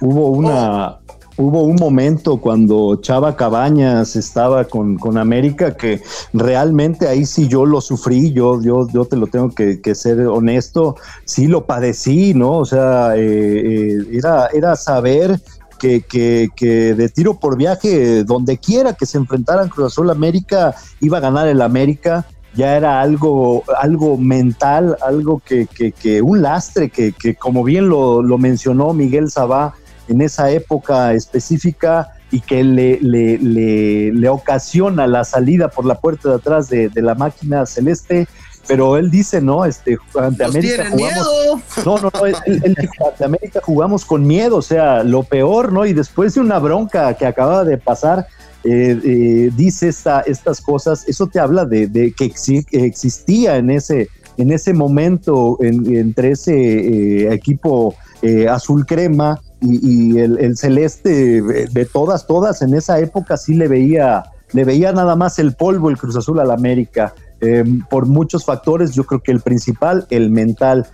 S3: Hubo una, oh. hubo un momento cuando Chava Cabañas estaba con, con, América que realmente ahí sí yo lo sufrí, yo, yo, yo te lo tengo que, que ser honesto, sí lo padecí, ¿no? O sea, eh, eh, era, era saber que, que, que, de tiro por viaje, donde quiera que se enfrentaran Cruz Azul América, iba a ganar el América ya era algo, algo mental, algo que, que, que un lastre, que, que como bien lo, lo, mencionó Miguel Sabá en esa época específica y que le, le, le, le, ocasiona la salida por la puerta de atrás de, de la máquina celeste. Pero él dice, no, este, ante
S2: Nos
S3: América jugamos.
S2: Miedo.
S3: No, no, no, él, él dijo, ante América jugamos con miedo, o sea, lo peor, ¿no? Y después de una bronca que acaba de pasar, eh, eh, dice esta, estas cosas, eso te habla de, que exi existía en ese, en ese momento en, entre ese eh, equipo azul crema y, el, el, celeste de todas, todas, en esa época sí le veía, le veía nada más el polvo el Cruz Azul al América. por muchos factores, yo creo que el principal, el mental.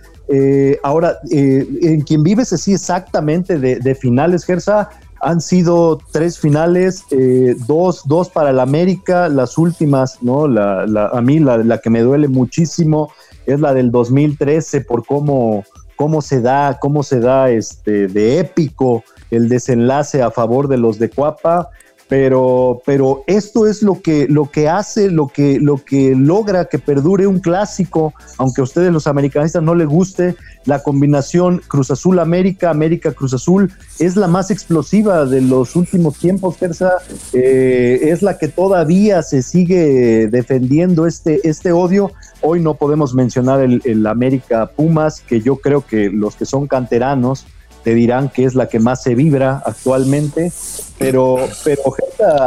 S3: ahora, en quien vives así exactamente de, de finales, Gersa, han sido tres finales, eh, dos, dos para el América, las últimas, ¿no? La, a mí la, la, que me duele muchísimo es la del 2013 por cómo, cómo se da, cómo se da este, de épico el desenlace a favor de los de Cuapa pero, pero esto es lo que, lo que hace, lo que, lo que logra que perdure un clásico, aunque a ustedes los americanistas no les guste, la combinación Cruz Azul América, América Cruz Azul es la más explosiva de los últimos tiempos, Terza, eh, es la que todavía se sigue defendiendo este, este odio. Hoy no podemos mencionar el, el América Pumas, que yo creo que los que son canteranos, te dirán que es la que más se vibra actualmente, pero, pero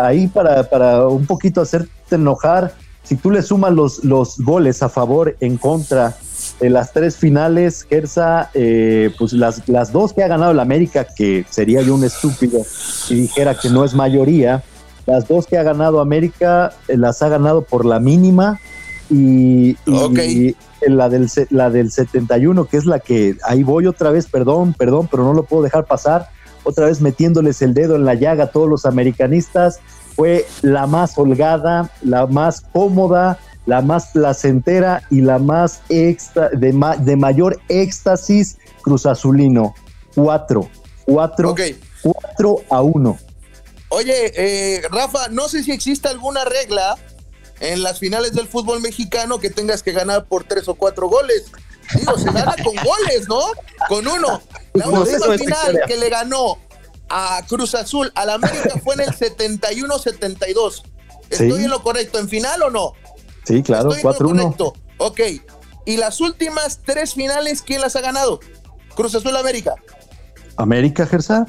S3: ahí para, para un poquito hacerte enojar, si tú le sumas los, los goles a favor, en contra de las tres finales, Gersa, eh, pues las, las dos que ha ganado el América, que sería yo un estúpido si dijera que no es mayoría, las dos que ha ganado América eh, las ha ganado por la mínima y, y
S2: okay
S3: la del, la del 71, que es la que ahí voy otra vez, perdón, perdón, pero no lo puedo dejar pasar, otra vez metiéndoles el dedo en la llaga a todos los americanistas, fue la más holgada, la más cómoda, la más placentera y la más extra, de, ma, de mayor éxtasis Cruz Azulino. Cuatro, cuatro,
S2: okay.
S3: cuatro a uno.
S2: Oye, eh, Rafa, no sé si existe alguna regla en las finales del fútbol mexicano que tengas que ganar por tres o cuatro goles. Digo, se gana con goles, ¿no? Con uno. La no, última final que le ganó a Cruz Azul al América fue en el 71-72. ¿Estoy sí. en lo correcto? ¿En final o no?
S3: Sí, claro, 4-1.
S2: Ok. ¿Y las últimas tres finales quién las ha ganado? Cruz Azul América.
S3: América, Gersa.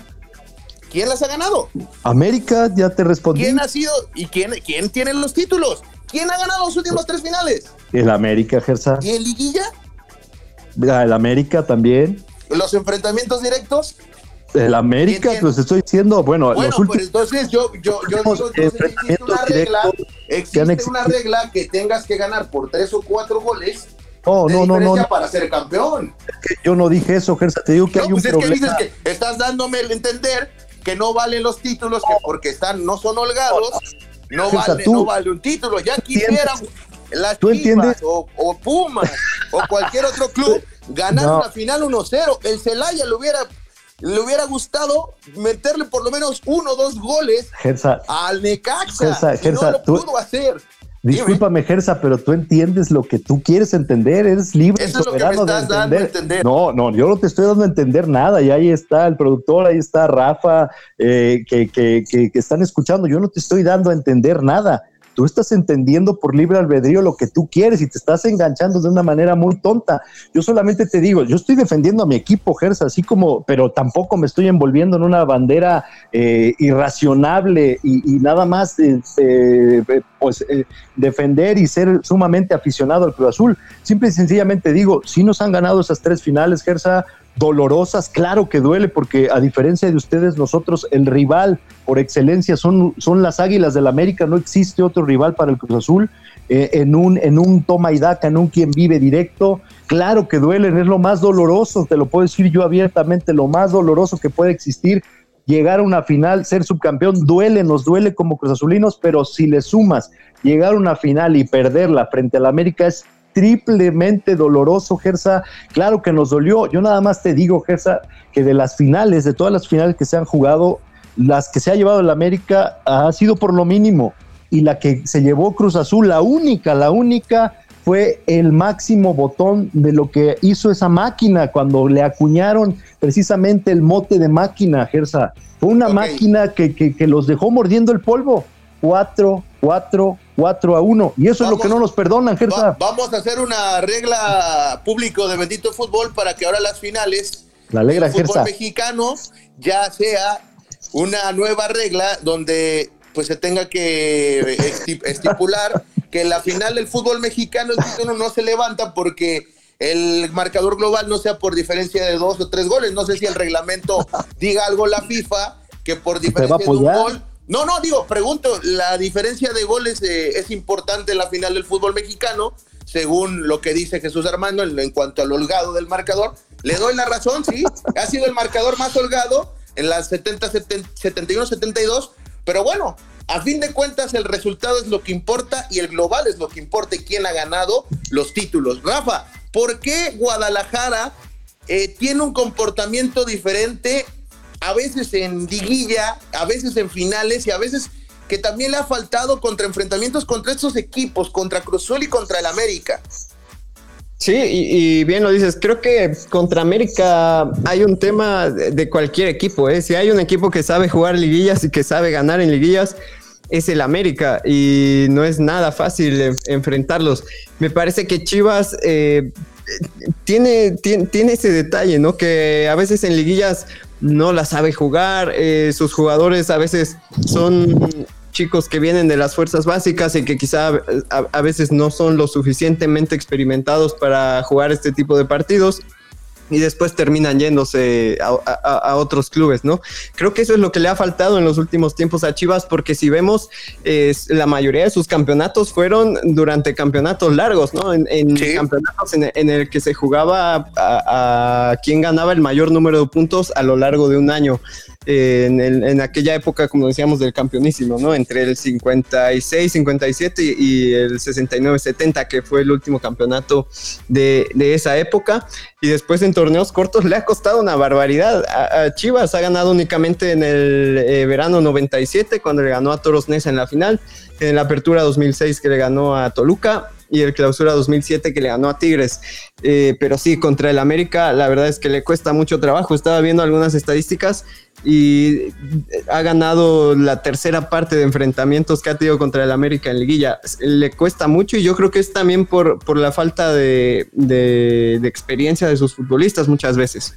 S2: ¿Quién las ha ganado?
S3: América, ya te respondí.
S2: ¿Quién ha sido y quién, quién tiene los títulos? ¿Quién ha ganado los últimos tres finales?
S3: El América, Gersa.
S2: ¿Y en liguilla?
S3: El América también.
S2: ¿Los enfrentamientos directos?
S3: El América, pues estoy diciendo, bueno,
S2: bueno
S3: los
S2: últimos... pues entonces yo, yo, yo digo, entonces existe una regla, existe una regla que tengas que ganar por tres o cuatro goles
S3: no, no, no, no,
S2: para ser campeón.
S3: Es que yo no dije eso, Gersa, te digo que
S2: no,
S3: hay
S2: pues
S3: un
S2: es
S3: problema.
S2: Que dices que estás dándome el entender que no valen los títulos que porque están no son holgados, no,
S3: Gersa,
S2: vale,
S3: tú,
S2: no vale un título. Ya quisieran las
S3: ¿Tú entiendes?
S2: o, o Pumas o cualquier otro club ganar una final 1-0. El Celaya le hubiera, le hubiera gustado meterle por lo menos uno o dos goles al Necaxa. no lo pudo hacer.
S3: Discúlpame, Gersa, pero tú entiendes lo que tú quieres entender, eres libre
S2: y soberano de entender.
S3: No, no, yo no te estoy dando a entender nada, y ahí está el productor, ahí está Rafa, eh, que, que, que, están escuchando, yo no te estoy dando a entender nada tú estás entendiendo por libre albedrío lo que tú quieres y te estás enganchando de una manera muy tonta. Yo solamente te digo, yo estoy defendiendo a mi equipo, Gersa, así como, pero tampoco me estoy envolviendo en una bandera eh, irracionable y, nada más, eh, pues, eh, defender y ser sumamente aficionado al Cruz Azul. Simple y sencillamente digo, si nos han ganado esas tres finales, Gersa, dolorosas, claro que duele, porque a diferencia de ustedes, nosotros, el rival por excelencia son, son las Águilas del América, no existe otro rival para el Cruz Azul. Eh, en, un, en un toma y daca, en un quien vive directo, claro que duelen, es lo más doloroso, te lo puedo decir yo abiertamente, lo más doloroso que puede existir. Llegar a una final, ser subcampeón, duele, nos duele como Cruz Azulinos, pero si le sumas llegar a una final y perderla frente al América es triplemente doloroso, Gersa. Claro que nos dolió. Yo nada más te digo, Gersa, que de las finales, de todas las finales que se han jugado, las que se ha llevado el América ha sido por lo mínimo. Y la que se llevó Cruz Azul, la única, la única, fue el máximo botón de lo que hizo esa máquina cuando le acuñaron precisamente el mote de máquina, Gersa. Fue una máquina que, que los dejó mordiendo el polvo. Cuatro, cuatro, 4 a 1. Y eso es lo que no nos perdonan, Gersa.
S2: vamos a hacer una regla público de bendito fútbol para que ahora las finales
S3: la alegra,
S2: del fútbol mexicano ya sea una nueva regla donde pues se tenga que <laughs> estipular que la final del fútbol mexicano el título no se levanta porque el marcador global no sea por diferencia de dos o tres goles. No sé si el reglamento diga algo la FIFA que por diferencia de un gol no, no, digo, pregunto, la diferencia de goles eh, es importante en la final del fútbol mexicano, según lo que dice Jesús Armando en, cuanto al holgado del marcador. Le doy la razón, sí, ha sido el marcador más holgado en las 70, 71, 72, pero bueno, a fin de cuentas el resultado es lo que importa y el global es lo que importa y quién ha ganado los títulos. Rafa, ¿por qué Guadalajara eh, tiene un comportamiento diferente a veces en liguilla, a veces en finales y a veces que también le ha faltado contra enfrentamientos contra estos equipos, contra Cruzul y contra el América.
S4: Sí, y, bien lo dices, creo que contra América hay un tema de, cualquier equipo, ¿eh? si hay un equipo que sabe jugar liguillas y que sabe ganar en liguillas, es el América y no es nada fácil enfrentarlos. Me parece que Chivas eh, tiene, tiene, tiene, ese detalle, ¿no? Que a veces en liguillas no la sabe jugar, eh, sus jugadores a veces son chicos que vienen de las fuerzas básicas y que quizá a, veces no son lo suficientemente experimentados para jugar este tipo de partidos y después terminan yéndose a, otros clubes, ¿no? Creo que eso es lo que le ha faltado en los últimos tiempos a Chivas, porque si vemos, la mayoría de sus campeonatos fueron durante campeonatos largos, ¿no? En, campeonatos en, el que se jugaba a, a quien ganaba el mayor número de puntos a lo largo de un año en, aquella época, como decíamos, del campeonísimo, ¿no? Entre el 56, 57 y el 69, 70, que fue el último campeonato de, esa época. Y después en torneos cortos le ha costado una barbaridad. A, Chivas ha ganado únicamente en el eh, verano 97, cuando le ganó a Toros Nesa en la final, en la apertura 2006 que le ganó a Toluca y el clausura 2007 que le ganó a Tigres. Eh, pero sí, contra el América, la verdad es que le cuesta mucho trabajo. Estaba viendo algunas estadísticas y ha ganado la tercera parte de enfrentamientos que ha tenido contra el América en liguilla. Le cuesta mucho y yo creo que es también por, por la falta de, de, experiencia de sus futbolistas muchas veces.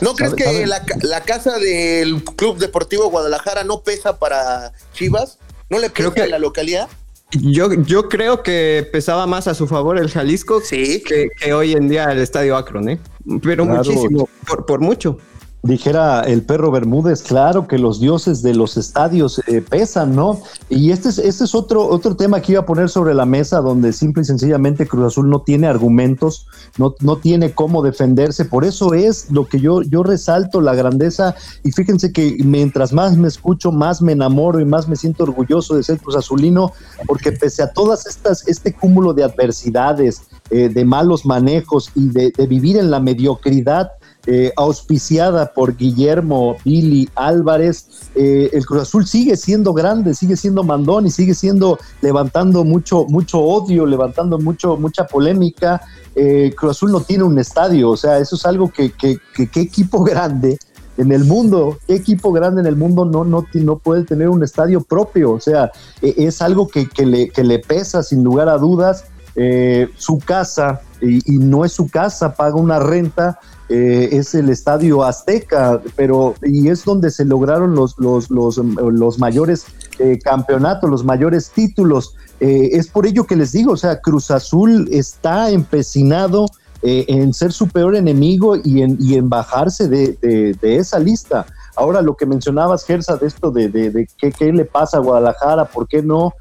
S2: ¿No crees que la, la, casa del Club Deportivo Guadalajara no pesa para Chivas? ¿No le pesa creo que, la localidad?
S4: Yo, yo creo que pesaba más a su favor el Jalisco
S2: sí.
S4: que, hoy en día el Estadio Akron, ¿eh? Pero muchísimo, por, por mucho.
S3: Dijera el perro Bermúdez, claro que los dioses de los estadios eh, pesan, ¿no? Y este es, este es otro, otro tema que iba a poner sobre la mesa, donde simple y sencillamente Cruz Azul no tiene argumentos, no, no tiene cómo defenderse. Por eso es lo que yo, yo resalto, la grandeza. Y fíjense que mientras más me escucho, más me enamoro y más me siento orgulloso de ser Cruz Azulino, porque pese a todas estas, este cúmulo de adversidades, eh, de malos manejos y de, de vivir en la mediocridad, eh, auspiciada por Guillermo Billy Álvarez, eh, el Cruz Azul sigue siendo grande, sigue siendo mandón y sigue siendo levantando mucho, mucho odio, levantando mucho, mucha polémica. Eh, Cruz Azul no tiene un estadio, o sea, eso es algo que, que, que, equipo <laughs> grande en el mundo, qué equipo grande en el mundo no, no, no puede tener un estadio propio, o sea, e, es algo que, le, que le pesa sin lugar a dudas. su casa, y, no es su casa, paga una renta eh, es el Estadio Azteca, pero y es donde se lograron los, los, los, los mayores eh, campeonatos, los mayores títulos. Eh, es por ello que les digo, o sea, Cruz Azul está empecinado en ser su peor enemigo y en, y en bajarse de, de, esa lista. Ahora, lo que mencionabas, Gersa, de esto de, de, qué, qué, le pasa a Guadalajara, por qué no,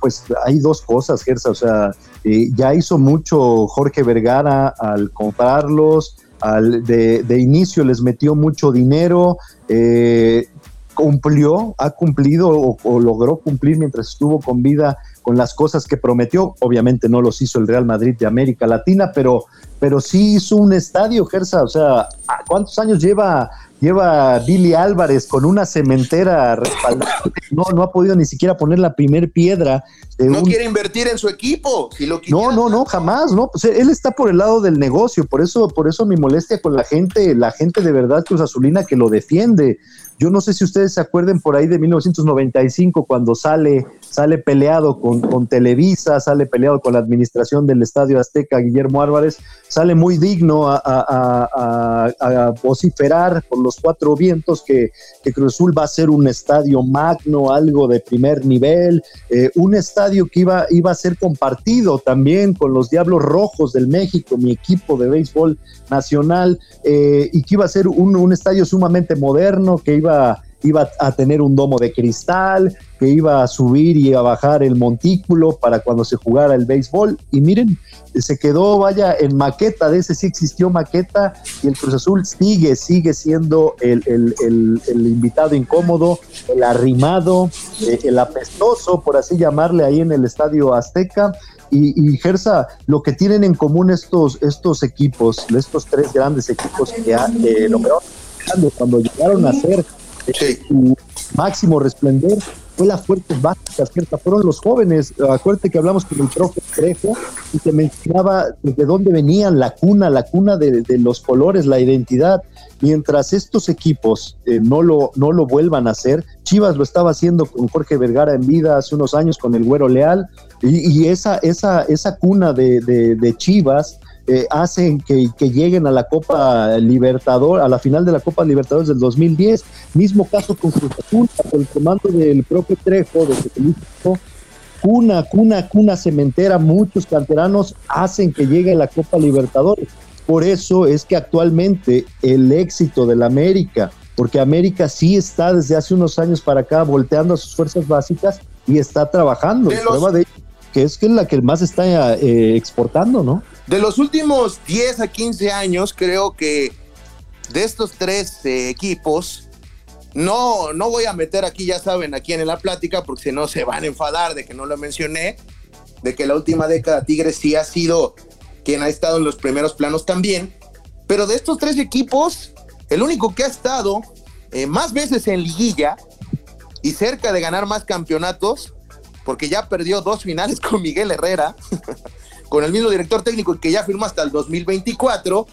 S3: pues hay dos cosas, Gersa, o sea, ya hizo mucho Jorge Vergara al comprarlos, de, inicio les metió mucho dinero, eh, cumplió, ha cumplido o, logró cumplir mientras estuvo con vida con las cosas que prometió. Obviamente no los hizo el Real Madrid de América Latina, pero, pero sí hizo un estadio, Gersa. O sea, ¿cuántos años lleva lleva Billy Álvarez con una cementera respaldada. No, no ha podido ni siquiera poner la primer piedra.
S2: no quiere invertir en su equipo. Si lo
S3: no, no, no, jamás, no. Pues él está por el lado del negocio, por eso, por eso mi molestia con la gente, la gente de verdad Cruz Azulina que lo defiende. Yo no sé si ustedes se acuerden por ahí de 1995 cuando sale, sale peleado con, con Televisa, sale peleado con la administración del Estadio Azteca, Guillermo Álvarez, sale muy digno a, a, a, vociferar por los cuatro vientos que, que, Cruz va a ser un estadio magno, algo de primer nivel, eh, un estadio que iba, iba a ser compartido también con los Diablos Rojos del México, mi equipo de béisbol nacional, eh, y que iba a ser un, un estadio sumamente moderno, que iba iba a tener un domo de cristal, que iba a subir y a bajar el montículo para cuando se jugara el béisbol. Y miren, se quedó, vaya, en maqueta, de ese sí existió maqueta, y el Cruz Azul sigue, sigue siendo el, invitado incómodo, el arrimado, eh, el apestoso, por así llamarle, ahí en el Estadio Azteca. Y, y Gersa, lo que tienen en común estos, estos equipos, estos tres grandes equipos que, ha, cuando llegaron a ser su máximo resplendor fue las fuerzas básicas, ¿cierto? Fueron los jóvenes. Acuérdate que hablamos con el profe Trejo y te mencionaba de dónde venían la cuna, la cuna de, los colores, la identidad. Mientras estos equipos eh, no, lo, no lo vuelvan a hacer, Chivas lo estaba haciendo con Jorge Vergara en vida hace unos años con el Güero Leal y, esa, esa, esa cuna de, de Chivas eh, hacen que, lleguen a la Copa Libertador, a la final de la Copa Libertadores del 2010. Mismo caso con Cruz Azul, con el comando del propio Trejo, de cuna, cuna, cuna cementera, muchos canteranos hacen que llegue a la Copa Libertadores. Por eso es que actualmente el éxito del América, porque América sí está desde hace unos años para acá volteando a sus fuerzas básicas y está trabajando. Prueba de que es que la que más está eh, exportando, ¿no?
S2: De los últimos 10 a 15 años, creo que de estos tres eh, equipos, no, no voy a meter aquí, ya saben, aquí en la plática, porque si no se van a enfadar de que no lo mencioné, de que la última década Tigres sí ha sido quien ha estado en los primeros planos también, pero de estos tres equipos, el único que ha estado eh, más veces en liguilla y cerca de ganar más campeonatos, porque ya perdió dos finales <laughs> con Miguel Herrera, con el mismo director técnico que ya firmó hasta el 2024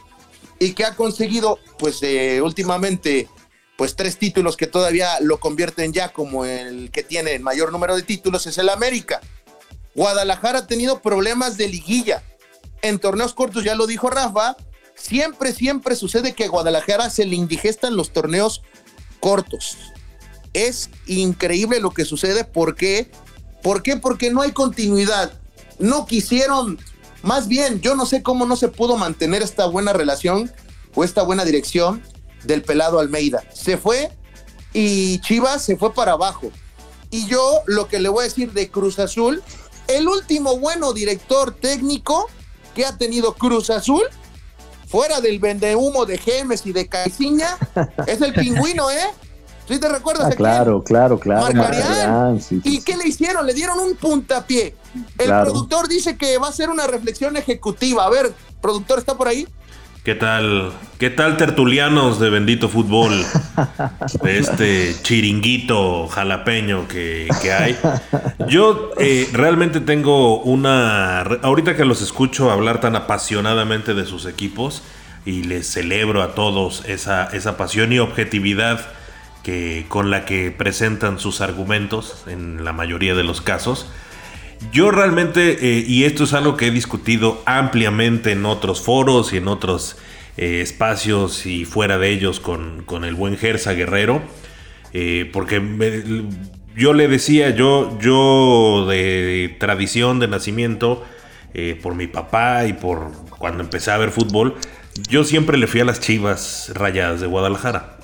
S2: y que ha conseguido, pues eh, últimamente, pues tres títulos que todavía lo convierten ya como el que tiene el mayor número de títulos, es el América. Guadalajara ha tenido problemas de liguilla. En torneos cortos, ya lo dijo Rafa, siempre, siempre sucede que a Guadalajara se le indigestan los torneos cortos. Es increíble lo que sucede. ¿Por qué? ¿Por qué? Porque no hay continuidad. No quisieron más bien, yo no sé cómo no se pudo mantener esta buena relación o esta buena dirección del pelado Almeida. Se fue y Chivas se fue para abajo. Y yo lo que le voy a decir de Cruz Azul, el último bueno director técnico que ha tenido Cruz Azul, fuera del vendehumo de Gemes y de Caiciña, <laughs> es el pingüino, ¿eh? ¿Sí te recuerdas?
S3: Ah, claro, claro, claro.
S2: ¿Y qué le hicieron? Le dieron un puntapié. El productor dice que va a ser una reflexión ejecutiva. A ver, productor, ¿está por ahí?
S5: ¿Qué tal? ¿Qué tal tertulianos de bendito fútbol? <laughs> De este chiringuito jalapeño que, hay. Yo eh, realmente tengo una... Ahorita que los escucho hablar tan apasionadamente de sus equipos y les celebro a todos esa, esa pasión y objetividad que, con la que presentan sus argumentos en la mayoría de los casos. Yo realmente, eh, y esto es algo que he discutido ampliamente en otros foros y en otros eh, espacios y fuera de ellos con, el buen Gersa Guerrero, eh, porque yo le decía, yo, yo de tradición, de nacimiento, por mi papá y por cuando empecé a ver fútbol, yo siempre le fui a las chivas rayadas de Guadalajara,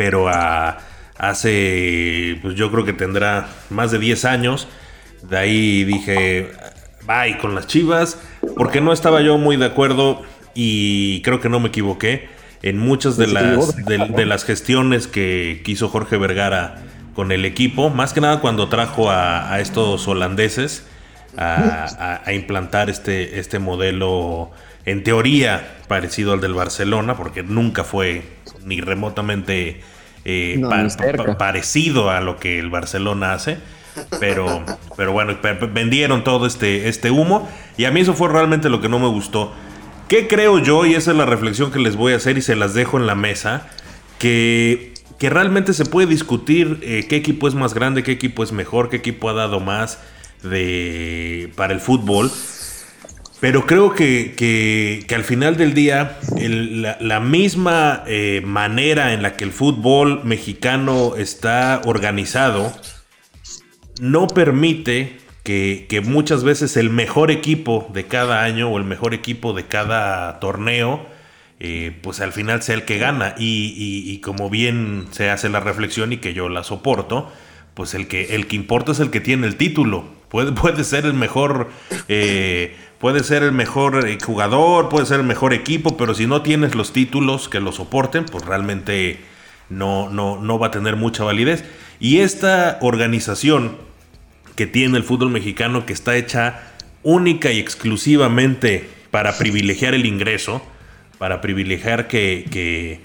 S5: pero a, hace, pues yo creo que tendrá más de 10 años, de ahí dije, bye con las Chivas, porque no estaba yo muy de acuerdo y creo que no me equivoqué en muchas de las, de, las gestiones que quiso Jorge Vergara con el equipo, más que nada cuando trajo a, estos holandeses a, implantar este, este modelo en teoría parecido al del Barcelona, porque nunca fue ni remotamente eh, parecido a lo que el Barcelona hace. Pero, <laughs> pero bueno, vendieron todo este, este humo. Y a mí eso fue realmente lo que no me gustó. ¿Qué creo yo? Y esa es la reflexión que les voy a hacer y se las dejo en la mesa. Que, que realmente se puede discutir eh, qué equipo es más grande, qué equipo es mejor, qué equipo ha dado más de, para el fútbol. Pero creo que, que, al final del día, la, misma eh, manera en la que el fútbol mexicano está organizado, no permite que, muchas veces el mejor equipo de cada año o el mejor equipo de cada torneo, eh, pues al final sea el que gana. Y, como bien se hace la reflexión y que yo la soporto, pues el que, el que importa es el que tiene el título. Puede, <laughs> puede ser el mejor, eh, puede ser el mejor eh, jugador, puede ser el mejor equipo, pero si no tienes los títulos que lo soporten, pues realmente no, no, no va a tener mucha validez. Y esta organización que tiene el fútbol mexicano que está hecha única y exclusivamente para privilegiar el ingreso, para privilegiar que,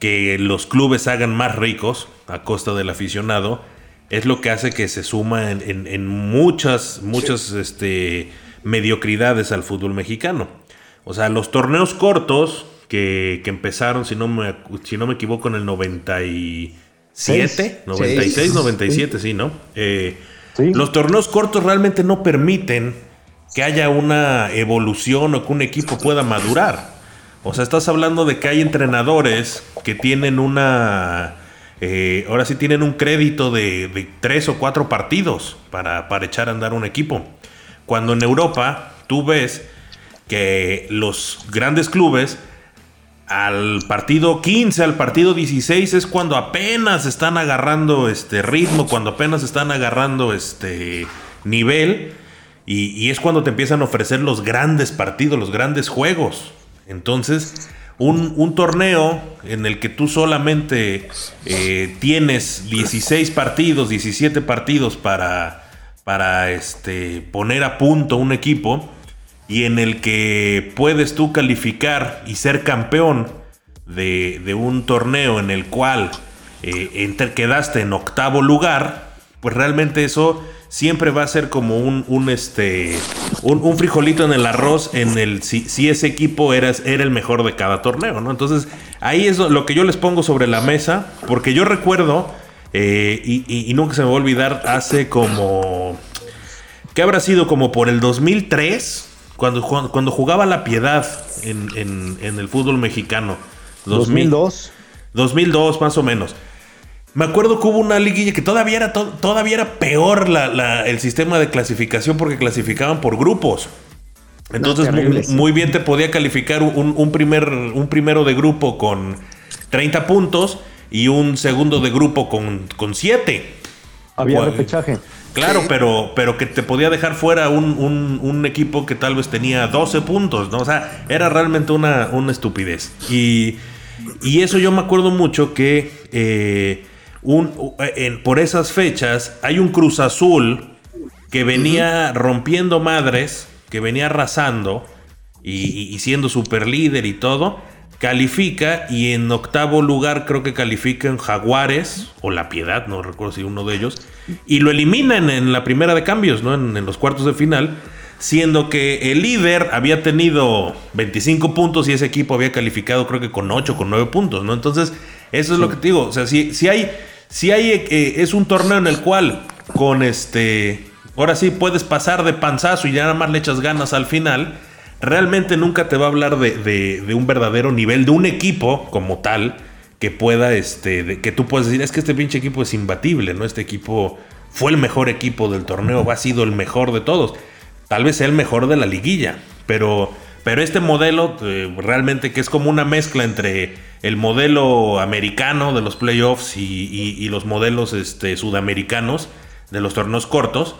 S5: que, los clubes hagan más ricos a costa del aficionado, es lo que hace que se suma en, muchas, muchas este, mediocridades al fútbol mexicano. O sea, los torneos cortos que, empezaron, si no, me, si no me equivoco, en el 97, 96, 97, sí, ¿no? Eh, los torneos cortos realmente no permiten que haya una evolución o que un equipo pueda madurar. O sea, estás hablando de que hay entrenadores que tienen una... Eh, ahora sí tienen un crédito de, tres o cuatro partidos para, para echar a andar un equipo. Cuando en Europa tú ves que los grandes clubes al partido 15, al partido 16 es cuando apenas están agarrando este ritmo, cuando apenas están agarrando este nivel y, es cuando te empiezan a ofrecer los grandes partidos, los grandes juegos. Entonces, un, torneo en el que tú solamente eh, tienes 16 partidos, 17 partidos para, para este, poner a punto un equipo, y en el que puedes tú calificar y ser campeón de, un torneo en el cual eh, quedaste en octavo lugar, pues realmente eso siempre va a ser como un, este, un, frijolito en el arroz en el si, ese equipo era, era, el mejor de cada torneo, ¿no? Entonces ahí es lo que yo les pongo sobre la mesa, porque yo recuerdo, eh, y, y, nunca se me va a olvidar, hace como... ¿Qué habrá sido? Como por el 2003 cuando, cuando jugaba La Piedad en, el fútbol mexicano.
S3: 2002.
S5: 2002, más o menos. Me acuerdo que hubo una liguilla que todavía era, todavía era peor el sistema de clasificación porque clasificaban por grupos. Entonces, muy, bien te podía calificar un, primer, un primero de grupo con, 30 puntos y un segundo de grupo con, con 7.
S3: Había repechaje.
S5: Claro,
S2: Sí.
S5: pero, pero que te podía dejar fuera un, un- un equipo que tal vez tenía 12 puntos, ¿no? O sea, era realmente una, una estupidez. Y, y eso yo me acuerdo mucho que eh, un, en- por esas fechas hay un Cruz Azul que venía rompiendo madres, que venía arrasando y, y- y siendo super líder y todo. Califica y en octavo lugar creo que califican Jaguares o La Piedad, no recuerdo si uno de ellos, y lo eliminan en la primera de cambios, ¿no? En, en los cuartos de final, siendo que el líder había tenido 25 puntos y ese equipo había calificado creo que con 8, con 9 puntos, ¿no? Entonces, eso es lo que te digo, o sea, si, si hay, si hay, eh, es un torneo en el cual con este, ahora sí puedes pasar de panzazo y ya nada más le echas ganas al final, realmente nunca te va a hablar de, de- de un verdadero nivel, de un equipo como tal, que pueda, este, de- que tú puedes decir, es que este pinche equipo es imbatible, ¿no? Este equipo fue el mejor equipo del torneo, ha sido el mejor de todos. Tal vez sea el mejor de la liguilla, pero, pero este modelo eh, realmente que es como una mezcla entre el modelo americano de los playoffs y, y- y los modelos este, sudamericanos de los torneos cortos,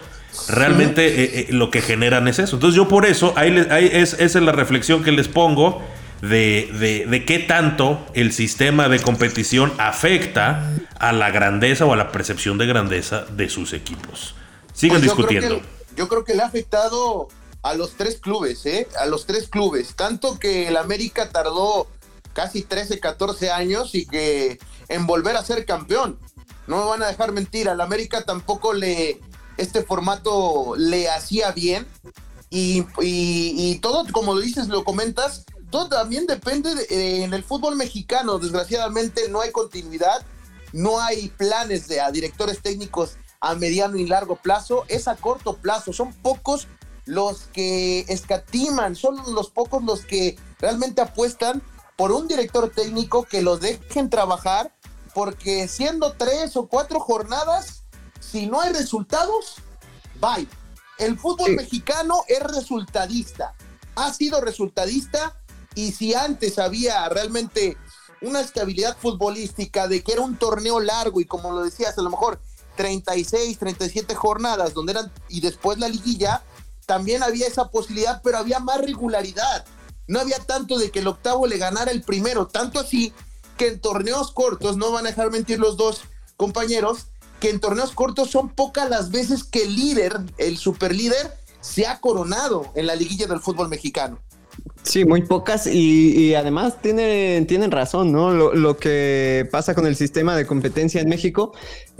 S5: realmente eh, eh, lo que generan es eso. Entonces yo por eso, ahí, les- ahí es, esa es la reflexión que les pongo de, de- de qué tanto el sistema de competición afecta a la grandeza o a la percepción de grandeza de sus equipos. Sigan
S2: Pues creo
S5: discutiendo.
S2: que- yo creo que le ha afectado a los tres clubes, ¿eh? A los tres clubes. Tanto que el América tardó casi 13, 14 años y que en volver a ser campeón. No me van a dejar mentir, al América tampoco le este formato le hacía bien y, y- y todo, como lo dices, lo comentas, todo también depende de- eh, en el fútbol mexicano. Desgraciadamente no hay continuidad, no hay planes de a directores técnicos a mediano y largo plazo, es a corto plazo. Son pocos los que escatiman, son los pocos los que realmente apuestan por un director técnico que los dejen trabajar, porque siendo tres o cuatro jornadas, si no hay resultados, bye. El fútbol
S4: Sí.
S2: mexicano es resultadista, ha sido resultadista y si antes había realmente una estabilidad futbolística de que era un torneo largo y como lo decías, a lo mejor 36, 37 jornadas donde eran y después la liguilla, también había esa posibilidad, pero había más regularidad. No había tanto de que el octavo le ganara el primero, tanto así que en torneos cortos, no van a dejar mentir los dos compañeros, que en torneos cortos son pocas las veces que el líder, el superlíder, se ha coronado en la liguilla del fútbol mexicano.
S4: Sí, muy pocas y, además tienen, tienen razón, ¿no? Lo que pasa con el sistema de competencia en México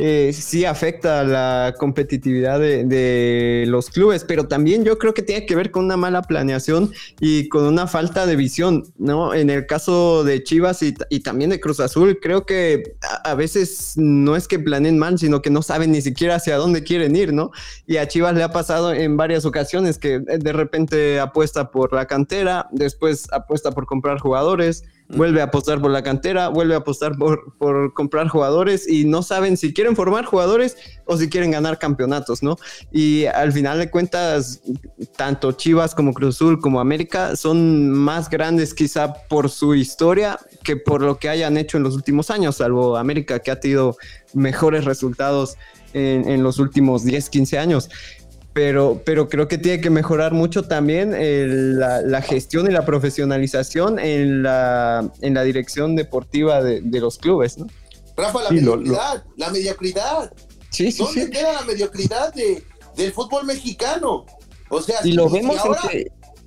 S4: eh, sí afecta la competitividad de, de los clubes, pero también yo creo que tiene que ver con una mala planeación y con una falta de visión, ¿no? En el caso de Chivas y, también de Cruz Azul, creo que a, a veces no es que planeen mal, sino que no saben ni siquiera hacia dónde quieren ir, ¿no? Y a Chivas le ha pasado en varias ocasiones que eh, de repente apuesta por la cantera, después apuesta por comprar jugadores, vuelve a apostar por la cantera, vuelve a apostar por, por comprar jugadores y no saben si quieren formar jugadores o si quieren ganar campeonatos, ¿no? Y al final de cuentas, tanto Chivas como Cruz Azul como América son más grandes quizá por su historia que por lo que hayan hecho en los últimos años, salvo América que ha tenido mejores resultados en, en los últimos 10, 15 años pero, pero creo que tiene que mejorar mucho también el- la, la gestión y la profesionalización en la, en la dirección deportiva de, de los clubes, ¿no?
S2: Rafa, la
S3: Sí, lo- lo-
S2: mediocridad, la mediocridad.
S4: Sí, sí,
S2: ¿Dónde
S4: sí.
S2: queda la mediocridad de, del fútbol mexicano? O sea,
S4: Y lo vemos en
S2: ahora-
S4: que...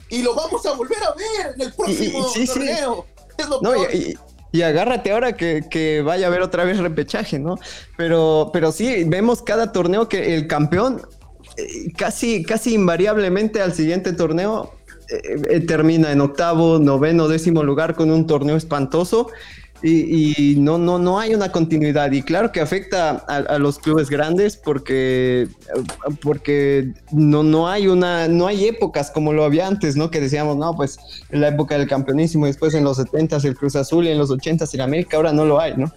S2: y lo vamos a volver a ver en el próximo
S4: sí, sí.
S2: torneo. Es lo
S4: No,
S2: peor.
S4: y, y- y agárrate ahora que, que vaya a haber otra vez repechaje, ¿no? Pero, pero sí, vemos cada torneo que el campeón eh, casi, casi invariablemente al siguiente torneo eh, eh, termina en octavo, noveno, décimo lugar con un torneo espantoso. Y, no, no, no hay una continuidad. Y claro que afecta a, a los clubes grandes porque, porque no, no hay una, no hay épocas como lo había antes, ¿no? Que decíamos, no, pues en la época del campeonísimo, después en los 70s el Cruz Azul y en los 80s el América, ahora no lo hay, ¿no?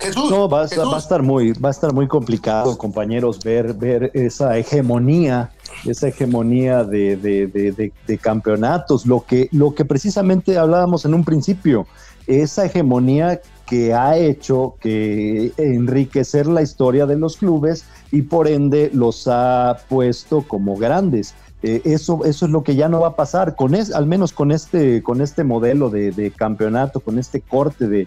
S2: Jesús,
S3: No, va a,
S2: Jesús,
S3: va a estar muy, va a estar muy complicado, compañeros, ver, ver esa hegemonía, esa hegemonía de, de- de- de- de campeonatos, lo que, lo que precisamente hablábamos en un principio, esa hegemonía que ha hecho que enriquecer la historia de los clubes y por ende los ha puesto como grandes. Eh, eso, eso es lo que ya no va a pasar, con es, al menos con este, con este modelo de, campeonato, con este corte de,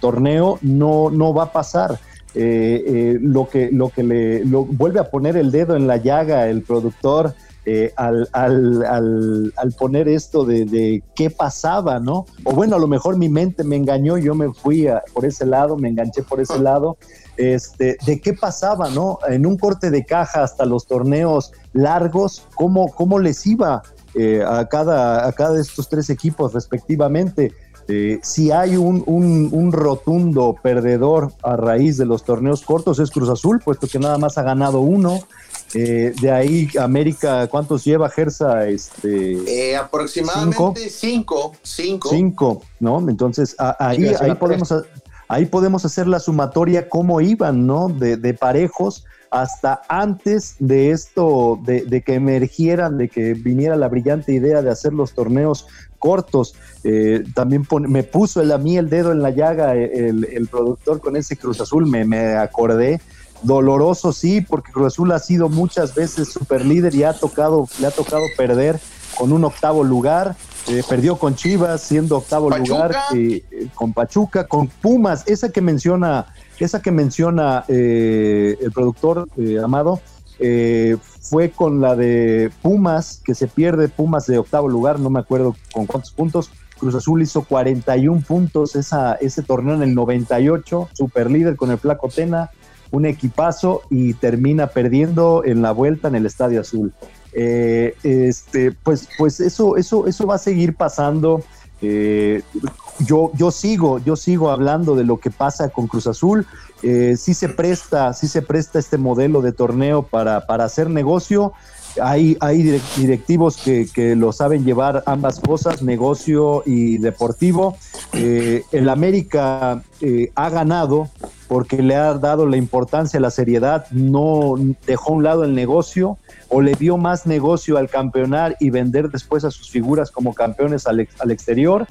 S3: torneo, no, no va a pasar. Eh, eh, lo que, lo que le vuelve a poner el dedo en la llaga el productor eh, al, al, al, poner esto de, qué pasaba, ¿no? O bueno, a lo mejor mi mente me engañó, yo me fui por ese lado, me enganché por ese lado, este, de qué pasaba, ¿no? En un corte de caja hasta los torneos largos, ¿cómo, cómo les iba a, cada, a cada de estos tres equipos respectivamente? Eh, si hay un, un, un, rotundo perdedor a raíz de los torneos cortos es Cruz Azul, puesto que nada más ha ganado uno. Eh, de ahí, América, ¿cuántos lleva Gersa? Este,
S2: eh, aproximadamente cinco. Cinco,
S3: cinco. ¿no? Entonces, ahí, ahí, podemos, ahí podemos hacer la sumatoria cómo iban, ¿no? De, de parejos hasta antes de esto, de, de, que emergieran, de que viniera la brillante idea de hacer los torneos cortos. Eh, también me puso el, a mí el dedo en la llaga el, el productor con ese Cruz Azul, me, me acordé doloroso sí, porque Cruz Azul ha sido muchas veces super líder y ha tocado, le ha tocado perder con un octavo lugar. Eh, perdió con Chivas siendo octavo lugar, eh, con Pachuca, con Pumas, esa que menciona, esa que menciona eh, el productor Amado, fue con la de Pumas, que se pierde Pumas de octavo lugar, no me acuerdo con cuántos puntos. Cruz Azul hizo 41 puntos esa, ese torneo en el 98, super líder con el Flaco Tena un equipazo y termina perdiendo en la vuelta en el Estadio Azul. Eh, este, pues, pues eso, eso, eso va a seguir pasando. Eh, yo, yo sigo, yo sigo hablando de lo que pasa con Cruz Azul. Eh, sí se presta, sí se presta este modelo de torneo para, para hacer negocio. Hay, hay directivos que, que, lo saben llevar ambas cosas, negocio y deportivo. el América ha ganado porque le ha dado la importancia, la seriedad, no dejó a un lado el negocio o le dio más negocio al campeonar y vender después a sus figuras como campeones al, exterior.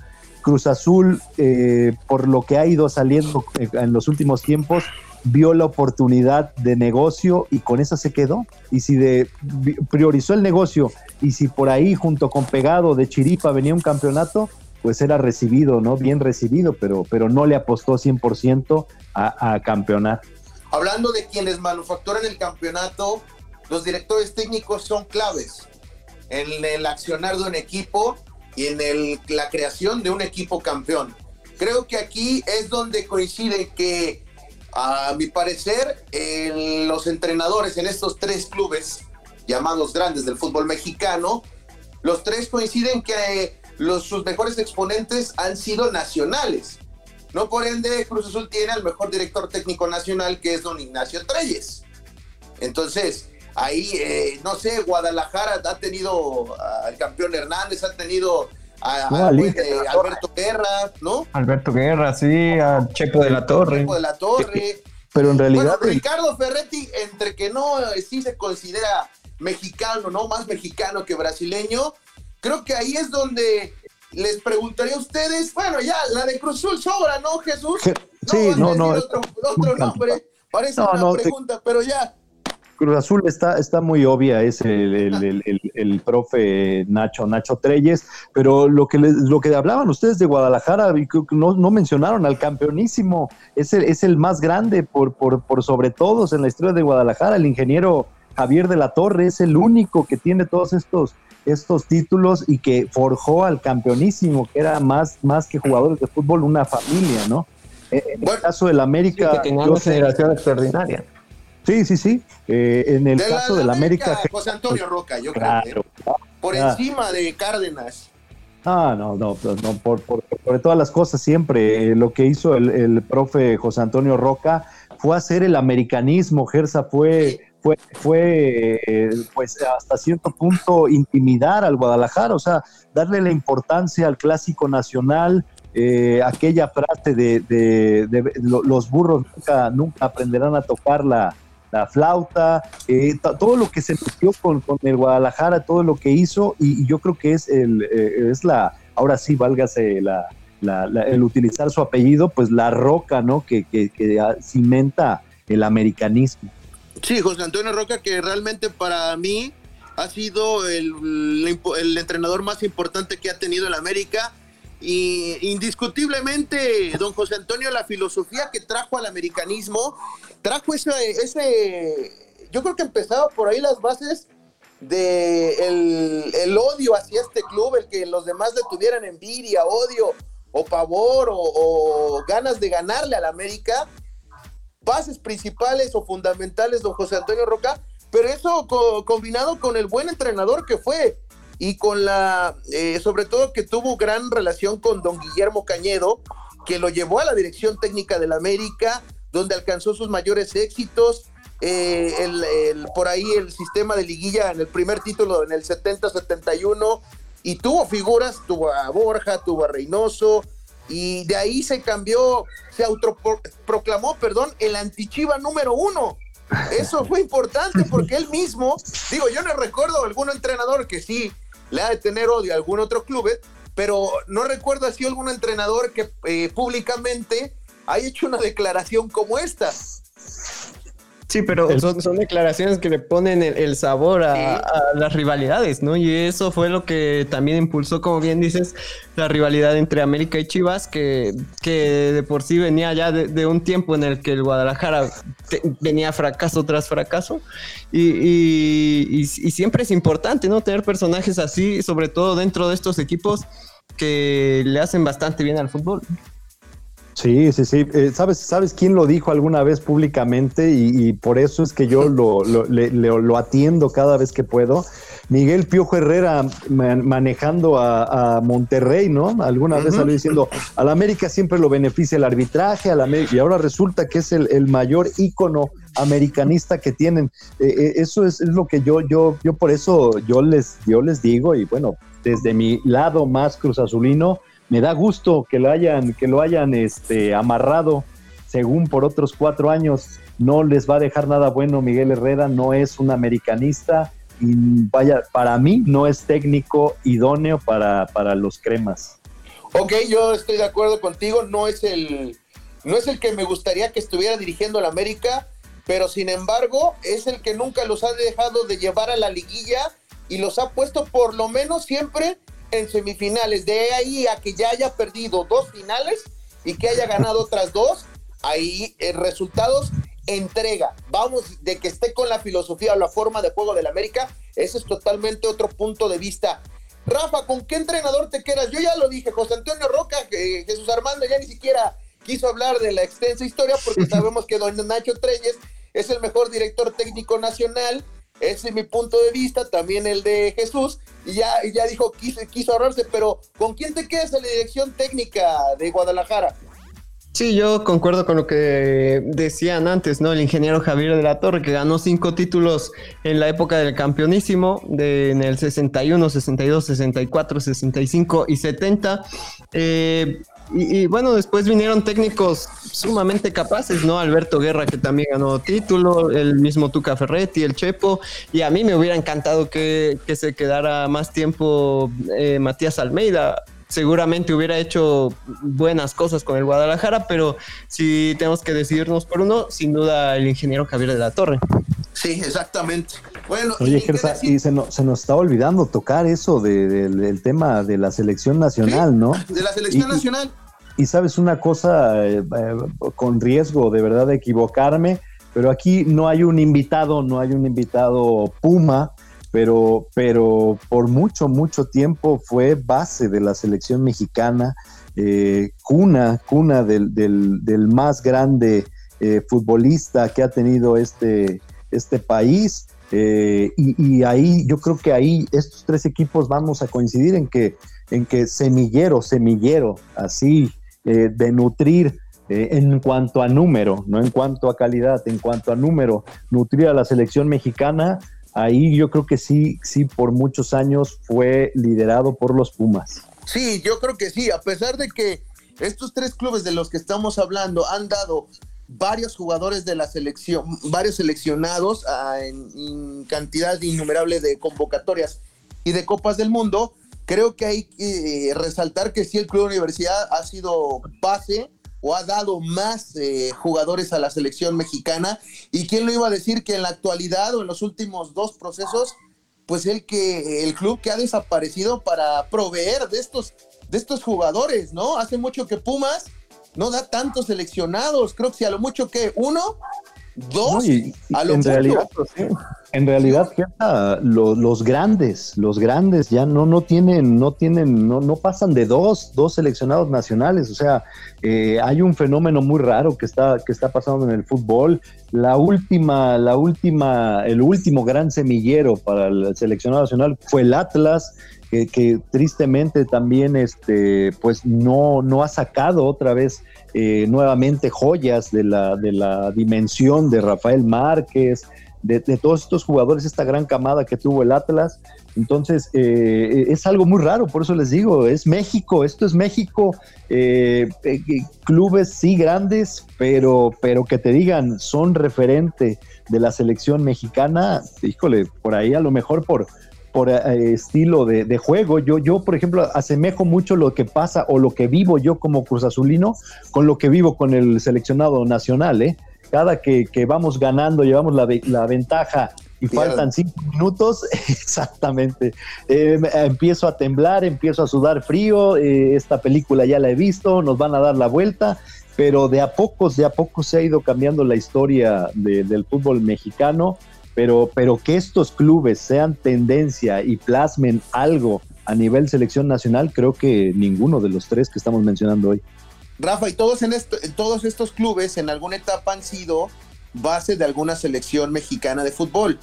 S3: Cruz Azul, eh, por lo que ha ido saliendo en los últimos tiempos, vio la oportunidad de negocio y con esa se quedó. Y si de, priorizó el negocio y si por ahí junto con Pegado de Chiripa venía un campeonato, pues era recibido, ¿no? Bien recibido, pero, pero no le apostó 100% a, a campeonar.
S2: Hablando de quienes manufacturan el campeonato, los directores técnicos son claves en el accionar de un equipo y en el, la creación de un equipo campeón. Creo que aquí es donde coincide que, a mi parecer, los entrenadores en estos tres clubes llamados grandes del fútbol mexicano, los tres coinciden que los, sus mejores exponentes han sido nacionales. No por ende, Cruz Azul tiene al mejor director técnico nacional, que es don Ignacio Treyes. Entonces, ahí, eh, no sé, Guadalajara ha tenido al campeón Hernández, ha tenido a, Alberto Guerra, ¿no?
S4: Alberto Guerra, sí, a Chepo de la Torre.
S2: Chepo de la Torre.
S3: Pero en realidad.
S2: Ricardo Ferretti, entre que no eh, sí se considera mexicano, ¿no? Más mexicano que brasileño, Creo que ahí es donde les preguntaría a ustedes, bueno, ya, la de Cruzul sobra, ¿no, Jesús?
S3: Sí, no, no.
S2: Otro, otro nombre, parece una pregunta, pero ya.
S3: Cruz Azul está, está muy obvia, es el, el, profe Nacho, Nacho Treyes, pero lo que, lo que hablaban ustedes de Guadalajara, no, no mencionaron al campeonísimo, es el, es el más grande por, por, por sobre todos en la historia de Guadalajara, el ingeniero Javier de la Torre es el único que tiene todos estos estos títulos y que forjó al campeonísimo, que era más, más que jugadores de fútbol, una familia, ¿no? En el caso del América.
S4: que tenía una generación extraordinaria.
S3: Sí, sí, sí. Eh, en el caso del América,
S2: José Antonio Roca, yo creo. ¿eh? Por encima de Cárdenas.
S3: Ah, no, no, pues, no por, por, todas las cosas siempre. lo que hizo el, el, profe José Antonio Roca fue hacer el americanismo. Gersa fue fue, fue eh, pues hasta cierto punto intimidar al Guadalajara, o sea, darle la importancia al clásico nacional, eh, aquella frase de, los burros nunca, nunca aprenderán a tocar la, flauta, eh, todo lo que se metió con, con, el Guadalajara, todo lo que hizo, y, yo creo que es, el, es la, ahora sí, válgase la, el utilizar su apellido, pues la roca, ¿no? Que, que, que cimenta el americanismo.
S2: Sí, José Antonio Roca, que realmente para mí ha sido el, el, entrenador más importante que ha tenido el América. Y indiscutiblemente, don José Antonio, la filosofía que trajo al americanismo, trajo ese, ese yo creo que empezaba por ahí las bases de el, odio hacia este club, el que los demás le tuvieran envidia, odio o pavor o ganas de ganarle al América. Bases principales o fundamentales, don José Antonio Roca, pero eso combinado con el buen entrenador que fue y con la, eh, sobre todo que tuvo gran relación con don Guillermo Cañedo, que lo llevó a la dirección técnica del América, donde alcanzó sus mayores éxitos. Eh, el, por ahí el sistema de liguilla en el primer título en el 70-71 y tuvo figuras, tuvo a Borja, tuvo a Reynoso, y de ahí se cambió, se autoproclamó, perdón, el antichiva número uno. Eso fue importante porque él mismo, digo, yo no recuerdo algún entrenador que sí le ha de tener odio a algún otro club, pero no recuerdo así algún entrenador que eh, públicamente haya hecho una declaración como esta.
S4: Sí, pero son, declaraciones que le ponen el, sabor a, las rivalidades, ¿no? Y eso fue lo que también impulsó, como bien dices, la rivalidad entre América y Chivas, que, que de por sí venía ya de, un tiempo en el que el Guadalajara venía fracaso tras fracaso. Y, y siempre es importante, ¿no? Tener personajes así, sobre todo dentro de estos equipos que le hacen bastante bien al fútbol.
S3: Sí, sí, sí. Eh, ¿sabes, ¿Sabes quién lo dijo alguna vez públicamente? Y, por eso es que yo lo, lo, atiendo cada vez que puedo. Miguel Piojo Herrera manejando a, Monterrey, ¿no? Alguna vez salió diciendo, al América siempre lo beneficia el arbitraje, al y ahora resulta que es el, mayor ícono americanista que tienen. Eh, eh, eso es, es, lo que yo, yo, yo por eso yo les, yo les digo, y bueno, desde mi lado más cruzazulino, me da gusto que lo hayan, que lo hayan este, amarrado, según por otros cuatro años. No les va a dejar nada bueno Miguel Herrera, no es un americanista y vaya, para mí no es técnico idóneo para, para los cremas.
S2: Ok, yo estoy de acuerdo contigo, no es el, no es el que me gustaría que estuviera dirigiendo la América, pero sin embargo es el que nunca los ha dejado de llevar a la liguilla y los ha puesto por lo menos siempre en semifinales. De ahí a que ya haya perdido dos finales y que haya ganado otras dos, ahí eh, resultados entrega. Vamos, de que esté con la filosofía o la forma de juego del América, ese es totalmente otro punto de vista. Rafa, ¿con qué entrenador te quedas? Yo ya lo dije, José Antonio Roca, Jesús Armando ya ni siquiera quiso hablar de la extensa historia porque <laughs> sabemos que don Nacho Treyes es el mejor director técnico nacional ese es mi punto de vista, también el de Jesús, y ya, ya dijo, quiso, quiso ahorrarse, pero ¿con quién te quedas en la dirección técnica de Guadalajara?
S4: Sí, yo concuerdo con lo que decían antes, ¿no? El ingeniero Javier de la Torre, que ganó cinco títulos en la época del campeonísimo, de, en el 61, 62, 64, 65 y 70. Eh, y, bueno, después vinieron técnicos sumamente capaces, ¿no? Alberto Guerra, que también ganó título, el mismo Tuca Ferretti, el Chepo, y a mí me hubiera encantado que, se quedara más tiempo eh, Matías Almeida. Seguramente hubiera hecho buenas cosas con el Guadalajara, pero si tenemos que decidirnos por uno, sin duda el ingeniero Javier de la Torre.
S2: Sí, exactamente. Bueno,
S3: Oye, y se, nos, se nos está olvidando tocar eso del tema de la selección nacional, ¿no?
S2: De la selección nacional.
S3: Y, sabes una cosa, eh, eh, con riesgo de verdad de equivocarme, pero aquí no hay un invitado, no hay un invitado Puma, pero, pero por mucho, mucho tiempo fue base de la selección mexicana, eh, cuna, cuna del, del, más grande futbolista que ha tenido este, este país. Eh, y, ahí, yo creo que ahí estos tres equipos vamos a coincidir en que, en que semillero, semillero, así, eh, de nutrir eh, en cuanto a número, no en cuanto a calidad, en cuanto a número, nutrir a la selección mexicana, ahí yo creo que sí, sí, por muchos años fue liderado por los Pumas.
S2: Sí, yo creo que sí, a pesar de que estos tres clubes de los que estamos hablando han dado varios jugadores de la selección, varios seleccionados ah, en, cantidad innumerable de convocatorias y de copas del mundo, creo que hay que resaltar que sí el Club Universidad ha sido base o ha dado más eh, jugadores a la selección mexicana. ¿Y quién lo iba a decir que en la actualidad o en los últimos dos procesos, pues el que el club que ha desaparecido para proveer de estos de estos jugadores, ¿no? Hace mucho que Pumas no da tantos seleccionados, creo que si a lo mucho que uno Dos, a lo
S3: en, realidad, en realidad, los, grandes, los grandes ya no, no tienen, no tienen, no, no pasan de dos, dos seleccionados nacionales. O sea, eh, hay un fenómeno muy raro que está, que está pasando en el fútbol. La última, la última, el último gran semillero para el seleccionado nacional fue el Atlas. Que, tristemente también este pues no no ha sacado otra vez eh, nuevamente joyas de la, de la dimensión de Rafael Márquez, de, todos estos jugadores, esta gran camada que tuvo el Atlas. Entonces, eh, es algo muy raro, por eso les digo, es México, esto es México, eh, clubes sí grandes, pero, pero que te digan, son referente de la selección mexicana, híjole, por ahí a lo mejor por, por eh, estilo de, juego. Yo, yo, por ejemplo, asemejo mucho lo que pasa o lo que vivo yo como Cruz Azulino con lo que vivo con el seleccionado nacional. ¿eh? Cada que, vamos ganando, llevamos la, la ventaja y faltan cinco minutos, <laughs> exactamente. Eh, empiezo a temblar, empiezo a sudar frío, esta película ya la he visto, nos van a dar la vuelta, pero de a pocos, de a poco se ha ido cambiando la historia del fútbol mexicano pero, pero que estos clubes sean tendencia y plasmen algo a nivel selección nacional, creo que ninguno de los tres que estamos mencionando hoy.
S2: Rafa, y todos, en todos estos clubes en alguna etapa han sido base de alguna selección mexicana de fútbol.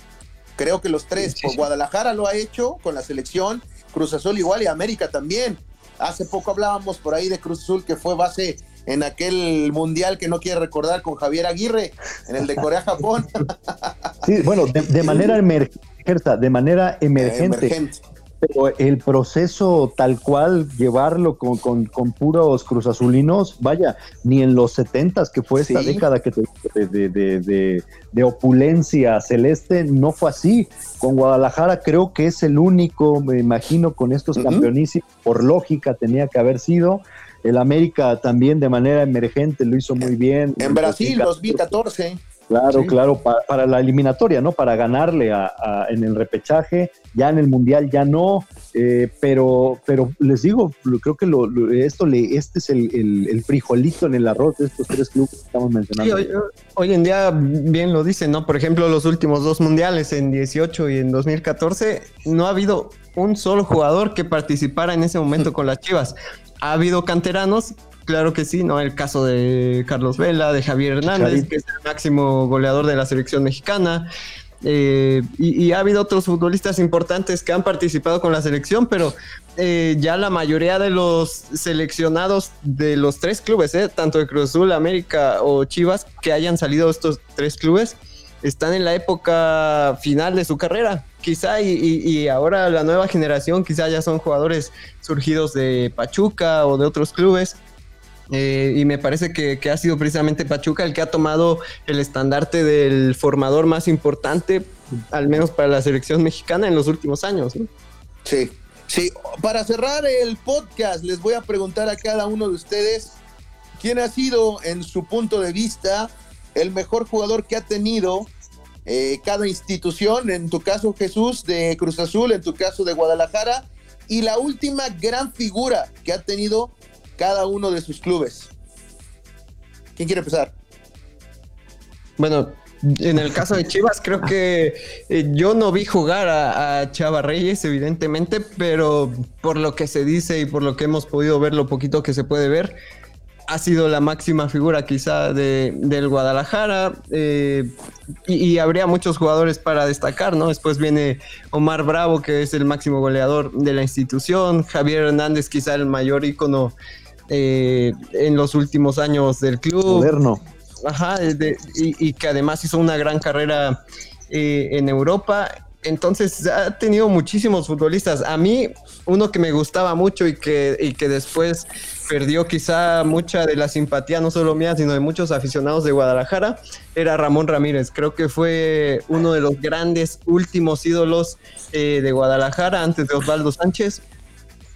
S2: Creo que los tres, por Guadalajara lo ha hecho con la selección, Cruz Azul igual y América también. Hace poco hablábamos por ahí de Cruz Azul que fue base en aquel mundial que no quiere recordar con Javier Aguirre, en el de Corea-Japón. <laughs>
S3: Sí, bueno, de, manera emergente, de manera emergente. Pero el proceso tal cual, llevarlo con, con, puros cruzazulinos, vaya, ni en los setentas, que fue esta década que de, de, de, opulencia celeste, no fue así. Con Guadalajara creo que es el único, me imagino, con estos campeonísimos, por lógica tenía que haber sido. El América también de manera emergente lo hizo muy bien.
S2: En Brasil, 2014.
S3: Claro, claro, para, la eliminatoria, ¿no? Para ganarle a, en el repechaje, ya en el Mundial ya no, eh, pero, pero les digo, creo que lo, esto le, este es el, frijolito en el arroz de estos tres clubes que estamos mencionando.
S4: hoy, hoy, en día bien lo dicen, ¿no? Por ejemplo, los últimos dos mundiales en 18 y en 2014, no ha habido un solo jugador que participara en ese momento con las Chivas ha habido canteranos, claro que sí, ¿no? El caso de Carlos Vela, de Javier Hernández, que es el máximo goleador de la selección mexicana. Eh, y, ha habido otros futbolistas importantes que han participado con la selección, pero eh, ya la mayoría de los seleccionados de los tres clubes, eh, tanto de Cruz Azul, América o Chivas, que hayan salido estos tres clubes, están en la época final de su carrera quizá y, ahora la nueva generación quizá ya son jugadores surgidos de Pachuca o de otros clubes. Eh, y me parece que, ha sido precisamente Pachuca el que ha tomado el estandarte del formador más importante, al menos para la selección mexicana en los últimos años.
S2: Sí, sí. Para cerrar el podcast, les voy a preguntar a cada uno de ustedes quién ha sido, en su punto de vista, el mejor jugador que ha tenido eh, cada institución, en tu caso Jesús de Cruz Azul, en tu caso de Guadalajara, y la última gran figura que ha tenido cada uno de sus clubes. ¿Quién quiere empezar?
S4: Bueno, en el caso de Chivas, creo que eh, yo no vi jugar a, a, Chava Reyes, evidentemente, pero por lo que se dice y por lo que hemos podido ver, lo poquito que se puede ver, ha sido la máxima figura quizá de, del Guadalajara eh, y, habría muchos jugadores para destacar, ¿no? Después viene Omar Bravo, que es el máximo goleador de la institución, Javier Hernández, quizá el mayor ícono eh, en los últimos años del club.
S3: Moderno.
S4: Ajá, y, que además hizo una gran carrera eh, en Europa. Entonces ha tenido muchísimos futbolistas. A mí, uno que me gustaba mucho y que, y que después perdió quizá mucha de la simpatía, no solo mía, sino de muchos aficionados de Guadalajara, era Ramón Ramírez. Creo que fue uno de los grandes últimos ídolos eh, de Guadalajara antes de Osvaldo Sánchez.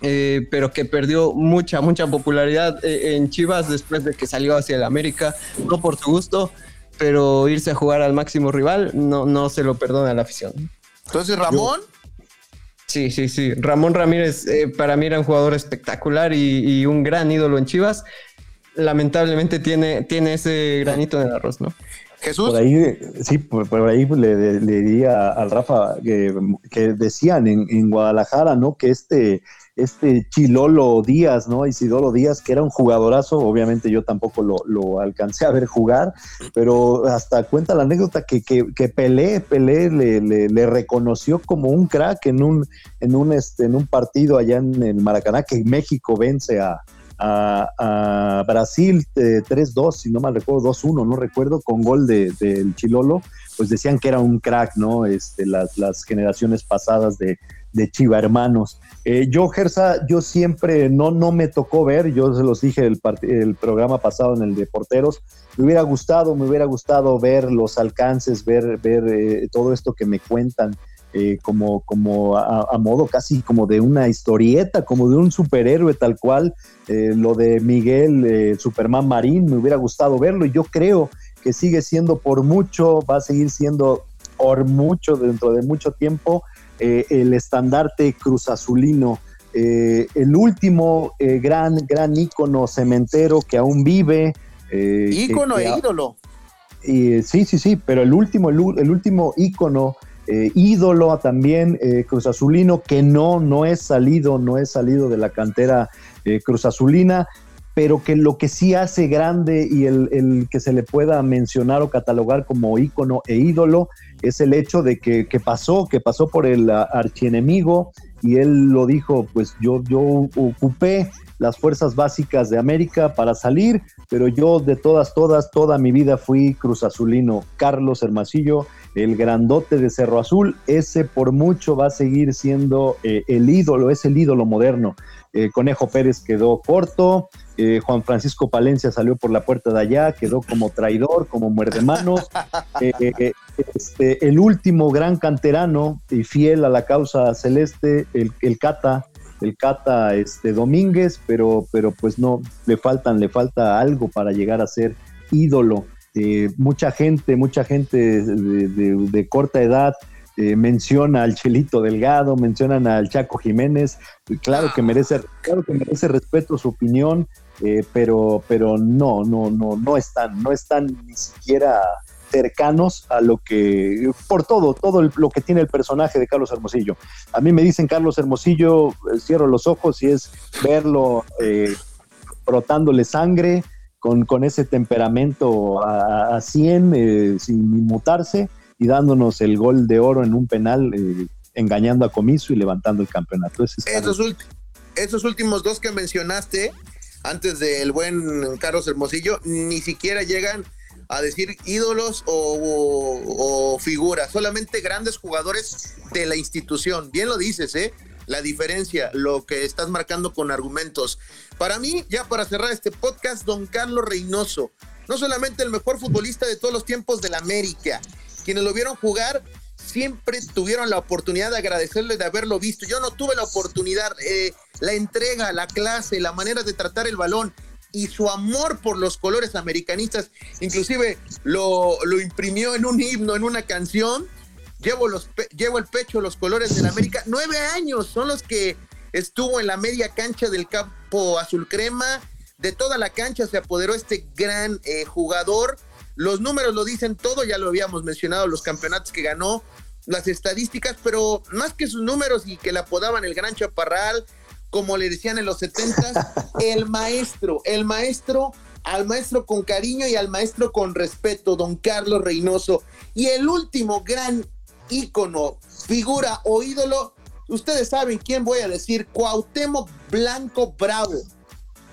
S4: eh, pero que perdió mucha, mucha popularidad eh, en Chivas después de que salió hacia el América, no por su gusto, pero irse a jugar al máximo rival no, no se lo perdona a la afición.
S2: Entonces, Ramón.
S4: Sí, sí, sí. Ramón Ramírez eh, para mí era un jugador espectacular y, un gran ídolo en Chivas. Lamentablemente tiene, tiene ese granito en el arroz, ¿no?
S3: Jesús. Por ahí, sí, por, ahí le, diría al Rafa que, decían en, en, Guadalajara, ¿no? Que este este Chilolo Díaz, ¿no? Isidoro Díaz, que era un jugadorazo, obviamente yo tampoco lo, alcancé a ver jugar, pero hasta cuenta la anécdota que, que, que Pelé, Pelé le, reconoció como un crack en un, en un, este, en un partido allá en el Maracaná, que México vence a, Brasil 3-2, eh, si no mal recuerdo, 2-1, no recuerdo, con gol del de, Chilolo, pues decían que era un crack, ¿no? Este, las, las generaciones pasadas de, de Chiva Hermanos. Eh, yo, Gersa, yo siempre no, no me tocó ver, yo se los dije el, el programa pasado en el de porteros, me hubiera gustado, me hubiera gustado ver los alcances, ver, ver eh, todo esto que me cuentan. Eh, como, como a, modo casi como de una historieta, como de un superhéroe tal cual, lo de Miguel Superman Marín, me hubiera gustado verlo y yo creo que sigue siendo por mucho, va a seguir siendo por mucho dentro de mucho tiempo eh, el estandarte cruzazulino, eh, el último eh, gran, gran ícono cementero que aún vive.
S2: ícono e ídolo.
S3: sí, sí, sí, pero el último, el, último ícono, ídolo también, cruzazulino, que no, no es salido, no es salido de la cantera cruzazulina pero que lo que sí hace grande y el, que se le pueda mencionar o catalogar como ícono e ídolo es el hecho de que, pasó, que pasó por el archienemigo y él lo dijo, pues yo, yo ocupé las fuerzas básicas de América para salir, pero yo de todas, todas, toda mi vida fui Cruz Azulino. Carlos Hermasillo, el grandote de Cerro Azul, ese por mucho va a seguir siendo eh, el ídolo, es el ídolo moderno. Eh, Conejo Pérez quedó corto, eh, Juan Francisco Palencia salió por la puerta de allá, quedó como traidor, como muerde manos. <laughs> Eh, este, el último gran canterano y fiel a la causa celeste, el, el Cata, el Cata este, Domínguez, pero, pero pues no, le faltan, le falta algo para llegar a ser ídolo. mucha gente, mucha gente de corta edad eh, menciona al Chelito Delgado, mencionan al Chaco Jiménez, claro que merece, claro que merece respeto su opinión, eh, pero, pero no, no, no, no están, no están ni siquiera cercanos a lo que, por todo, todo lo que tiene el personaje de Carlos Hermosillo. A mí me dicen Carlos Hermosillo, eh, cierro los ojos y es verlo brotándole sangre, con, con, ese temperamento a, a 100 sin inmutarse y dándonos el gol de oro en un penal, eh, engañando a Comiso y levantando el campeonato.
S2: esos, últimos dos que mencionaste, antes del buen Carlos Hermosillo, ni siquiera llegan a decir ídolos o, figuras, solamente grandes jugadores de la institución. Bien lo dices, ¿eh? La diferencia, lo que estás marcando con argumentos. Para mí, ya para cerrar este podcast, don Carlos Reynoso, no solamente el mejor futbolista de todos los tiempos de la América, quienes lo vieron jugar siempre tuvieron la oportunidad de agradecerle de haberlo visto. Yo no tuve la oportunidad, eh, la entrega, la clase, la manera de tratar el balón y su amor por los colores americanistas, inclusive lo, lo imprimió en un himno, en una canción. Llevo, los, llevo el pecho los colores de la América. Nueve años son los que estuvo en la media cancha del campo azul crema. De toda la cancha se apoderó este gran eh, jugador los números lo dicen todo, ya lo habíamos mencionado, los campeonatos que ganó, las estadísticas, pero más que sus números y que le apodaban el gran chaparral, como le decían en los 70, <laughs> el maestro, el maestro, al maestro con cariño y al maestro con respeto, don Carlos Reynoso. Y el último gran ícono, figura o ídolo, ustedes saben quién voy a decir, Cuauhtémoc Blanco Bravo,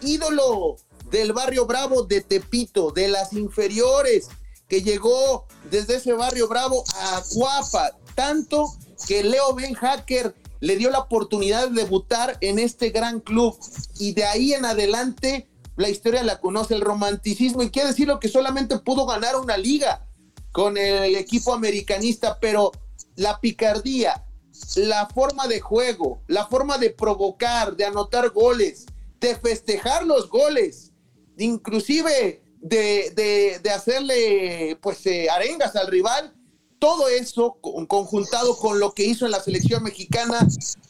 S2: ídolo del barrio Bravo de Tepito, de las inferiores, que llegó desde ese barrio Bravo a Cuapa, tanto que Leo Ben Hacker le dio la oportunidad de debutar en este gran club. Y de ahí en adelante la historia la conoce el romanticismo y quiere decirlo que solamente pudo ganar una liga con el equipo americanista, pero la picardía, la forma de juego, la forma de provocar, de anotar goles, de festejar los goles, inclusive de, hacerle pues eh, arengas al rival, todo eso conjuntado con lo que hizo en la selección mexicana,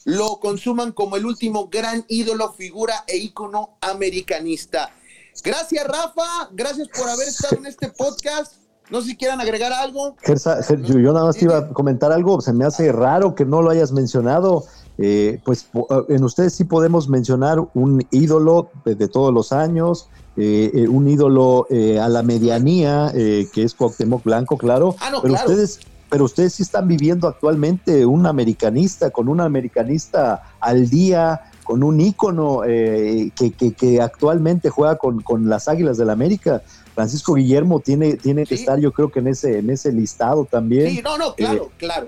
S2: lo consuman como el último gran ídolo, figura e ícono americanista. Gracias Rafa, gracias por haber estado en este podcast. No sé si quieran agregar algo.
S3: yo nada más iba a comentar algo, se me hace raro que no lo hayas mencionado. Eh, pues en ustedes sí podemos mencionar un ídolo de, todos los años, eh, eh, un ídolo a la medianía, que es Cuauhtémoc Blanco, claro.
S2: Ah,
S3: pero ustedes, pero ustedes sí están viviendo actualmente un americanista, con un americanista al día, con un ícono que, que, actualmente juega con, con las Águilas del la América. Francisco Guillermo tiene, tiene que estar, yo creo que en ese, en ese listado también.
S2: Sí, no, no, claro, claro.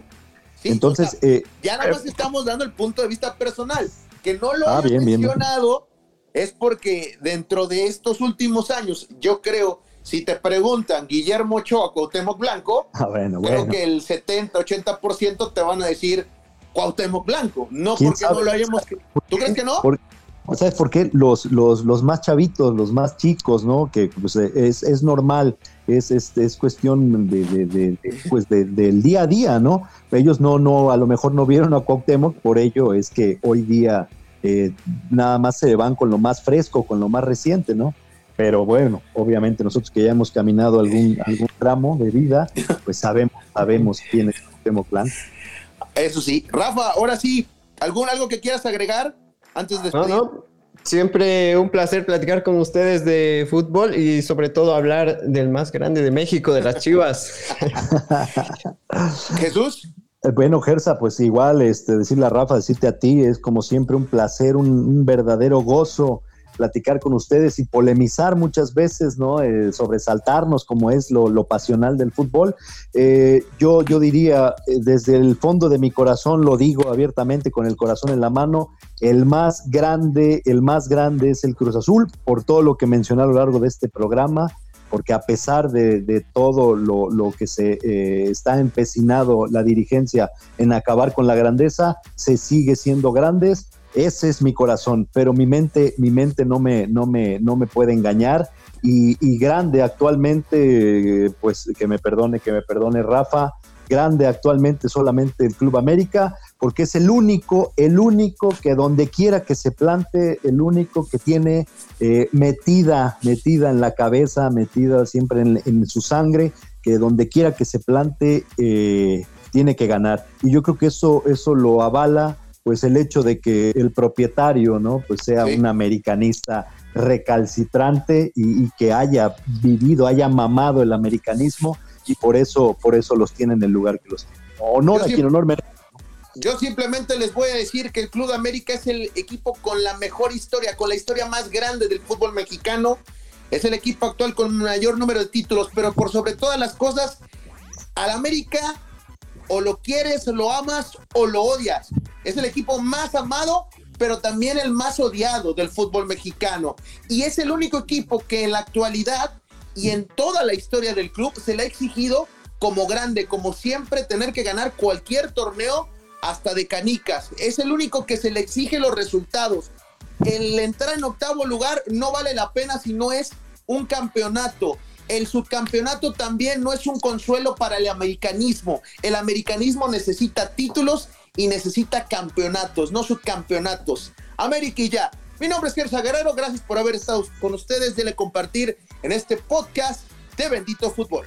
S3: Entonces,
S2: eh, ya nada más estamos dando el punto de vista personal. Que no lo ah, mencionado es porque dentro de estos últimos años, yo creo, si te preguntan Guillermo Ochoa, Cuauhtémoc Blanco,
S3: ah, bueno,
S2: creo que el 70, 80% te van a decir Cuauhtémoc Blanco. No porque no lo hayamos. ¿Tú crees que no?
S3: ¿Sabes por qué? Los, los, los más chavitos, los más chicos, ¿no? Que pues, es, es normal, es, es, es cuestión de, de, pues del día a día, ¿no? Ellos no, no, a lo mejor no vieron a Cuauhtémoc, por ello es que hoy día eh, nada más se van con lo más fresco, con lo más reciente, ¿no? Pero bueno, obviamente nosotros que ya hemos caminado algún, algún tramo de vida, pues sabemos, sabemos quién es Cuauhtémoc Plan.
S2: Eso sí. Rafa, ahora sí, ¿algún algo que quieras agregar? antes de no, no.
S4: Siempre un placer platicar con ustedes de fútbol y sobre todo hablar del más grande de México, de las Chivas. <laughs>
S2: Jesús.
S3: Eh, bueno, Gersa, pues igual, este, decirle a Rafa, decirte a ti, es como siempre un placer, un verdadero gozo platicar con ustedes y polemizar muchas veces, ¿no? Eh, sobresaltarnos como es lo, pasional del fútbol. Eh, yo, yo diría, eh, desde el fondo de mi corazón, lo digo abiertamente con el corazón en la mano, el más grande, el más grande es el Cruz Azul, por todo lo que mencioné a lo largo de este programa porque a pesar de, todo lo, lo, que se está empecinado la dirigencia en acabar con la grandeza, se sigue siendo grandes ese es mi corazón, pero mi mente, mi mente no me, no me, no me puede engañar. Y, grande actualmente, pues que me perdone, que me perdone Rafa, grande actualmente solamente el Club América, porque es el único, el único que donde quiera que se plante, el único que tiene eh, metida, metida en la cabeza, metida siempre en, su sangre, que donde quiera que se plante, eh, tiene que ganar. Y yo creo que eso, eso lo avala pues el hecho de que el propietario, ¿no? Pues sea un americanista recalcitrante y, que haya vivido, haya mamado el americanismo y por eso, por eso los tiene en el lugar que los tiene. Honor a quien honor merece.
S2: Yo simplemente les voy a decir que el Club América es el equipo con la mejor historia, con la historia más grande del fútbol mexicano. Es el equipo actual con mayor número de títulos, pero por sobre todas las cosas, al América o lo quieres, lo amas o lo odias. Es el equipo más amado, pero también el más odiado del fútbol mexicano. Y es el único equipo que en la actualidad y en toda la historia del club se le ha exigido como grande, como siempre, tener que ganar cualquier torneo hasta de canicas. Es el único que se le exige los resultados. El entrar en octavo lugar no vale la pena si no es un campeonato el subcampeonato también no es un consuelo para el americanismo. El americanismo necesita títulos y necesita campeonatos, no subcampeonatos. América y ya. Mi nombre es Gersa Guerrero, gracias por haber estado con ustedes. Dele compartir en este podcast de Bendito Fútbol.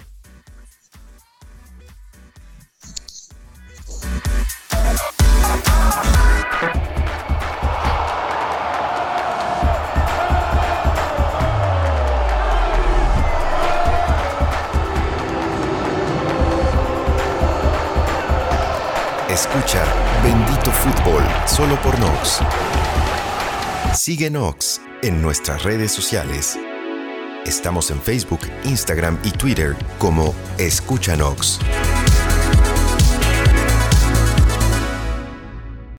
S1: Escucha Bendito Fútbol solo por Nox. Sigue Nox en nuestras redes sociales. Estamos en Facebook, Instagram y Twitter como Escucha Nox.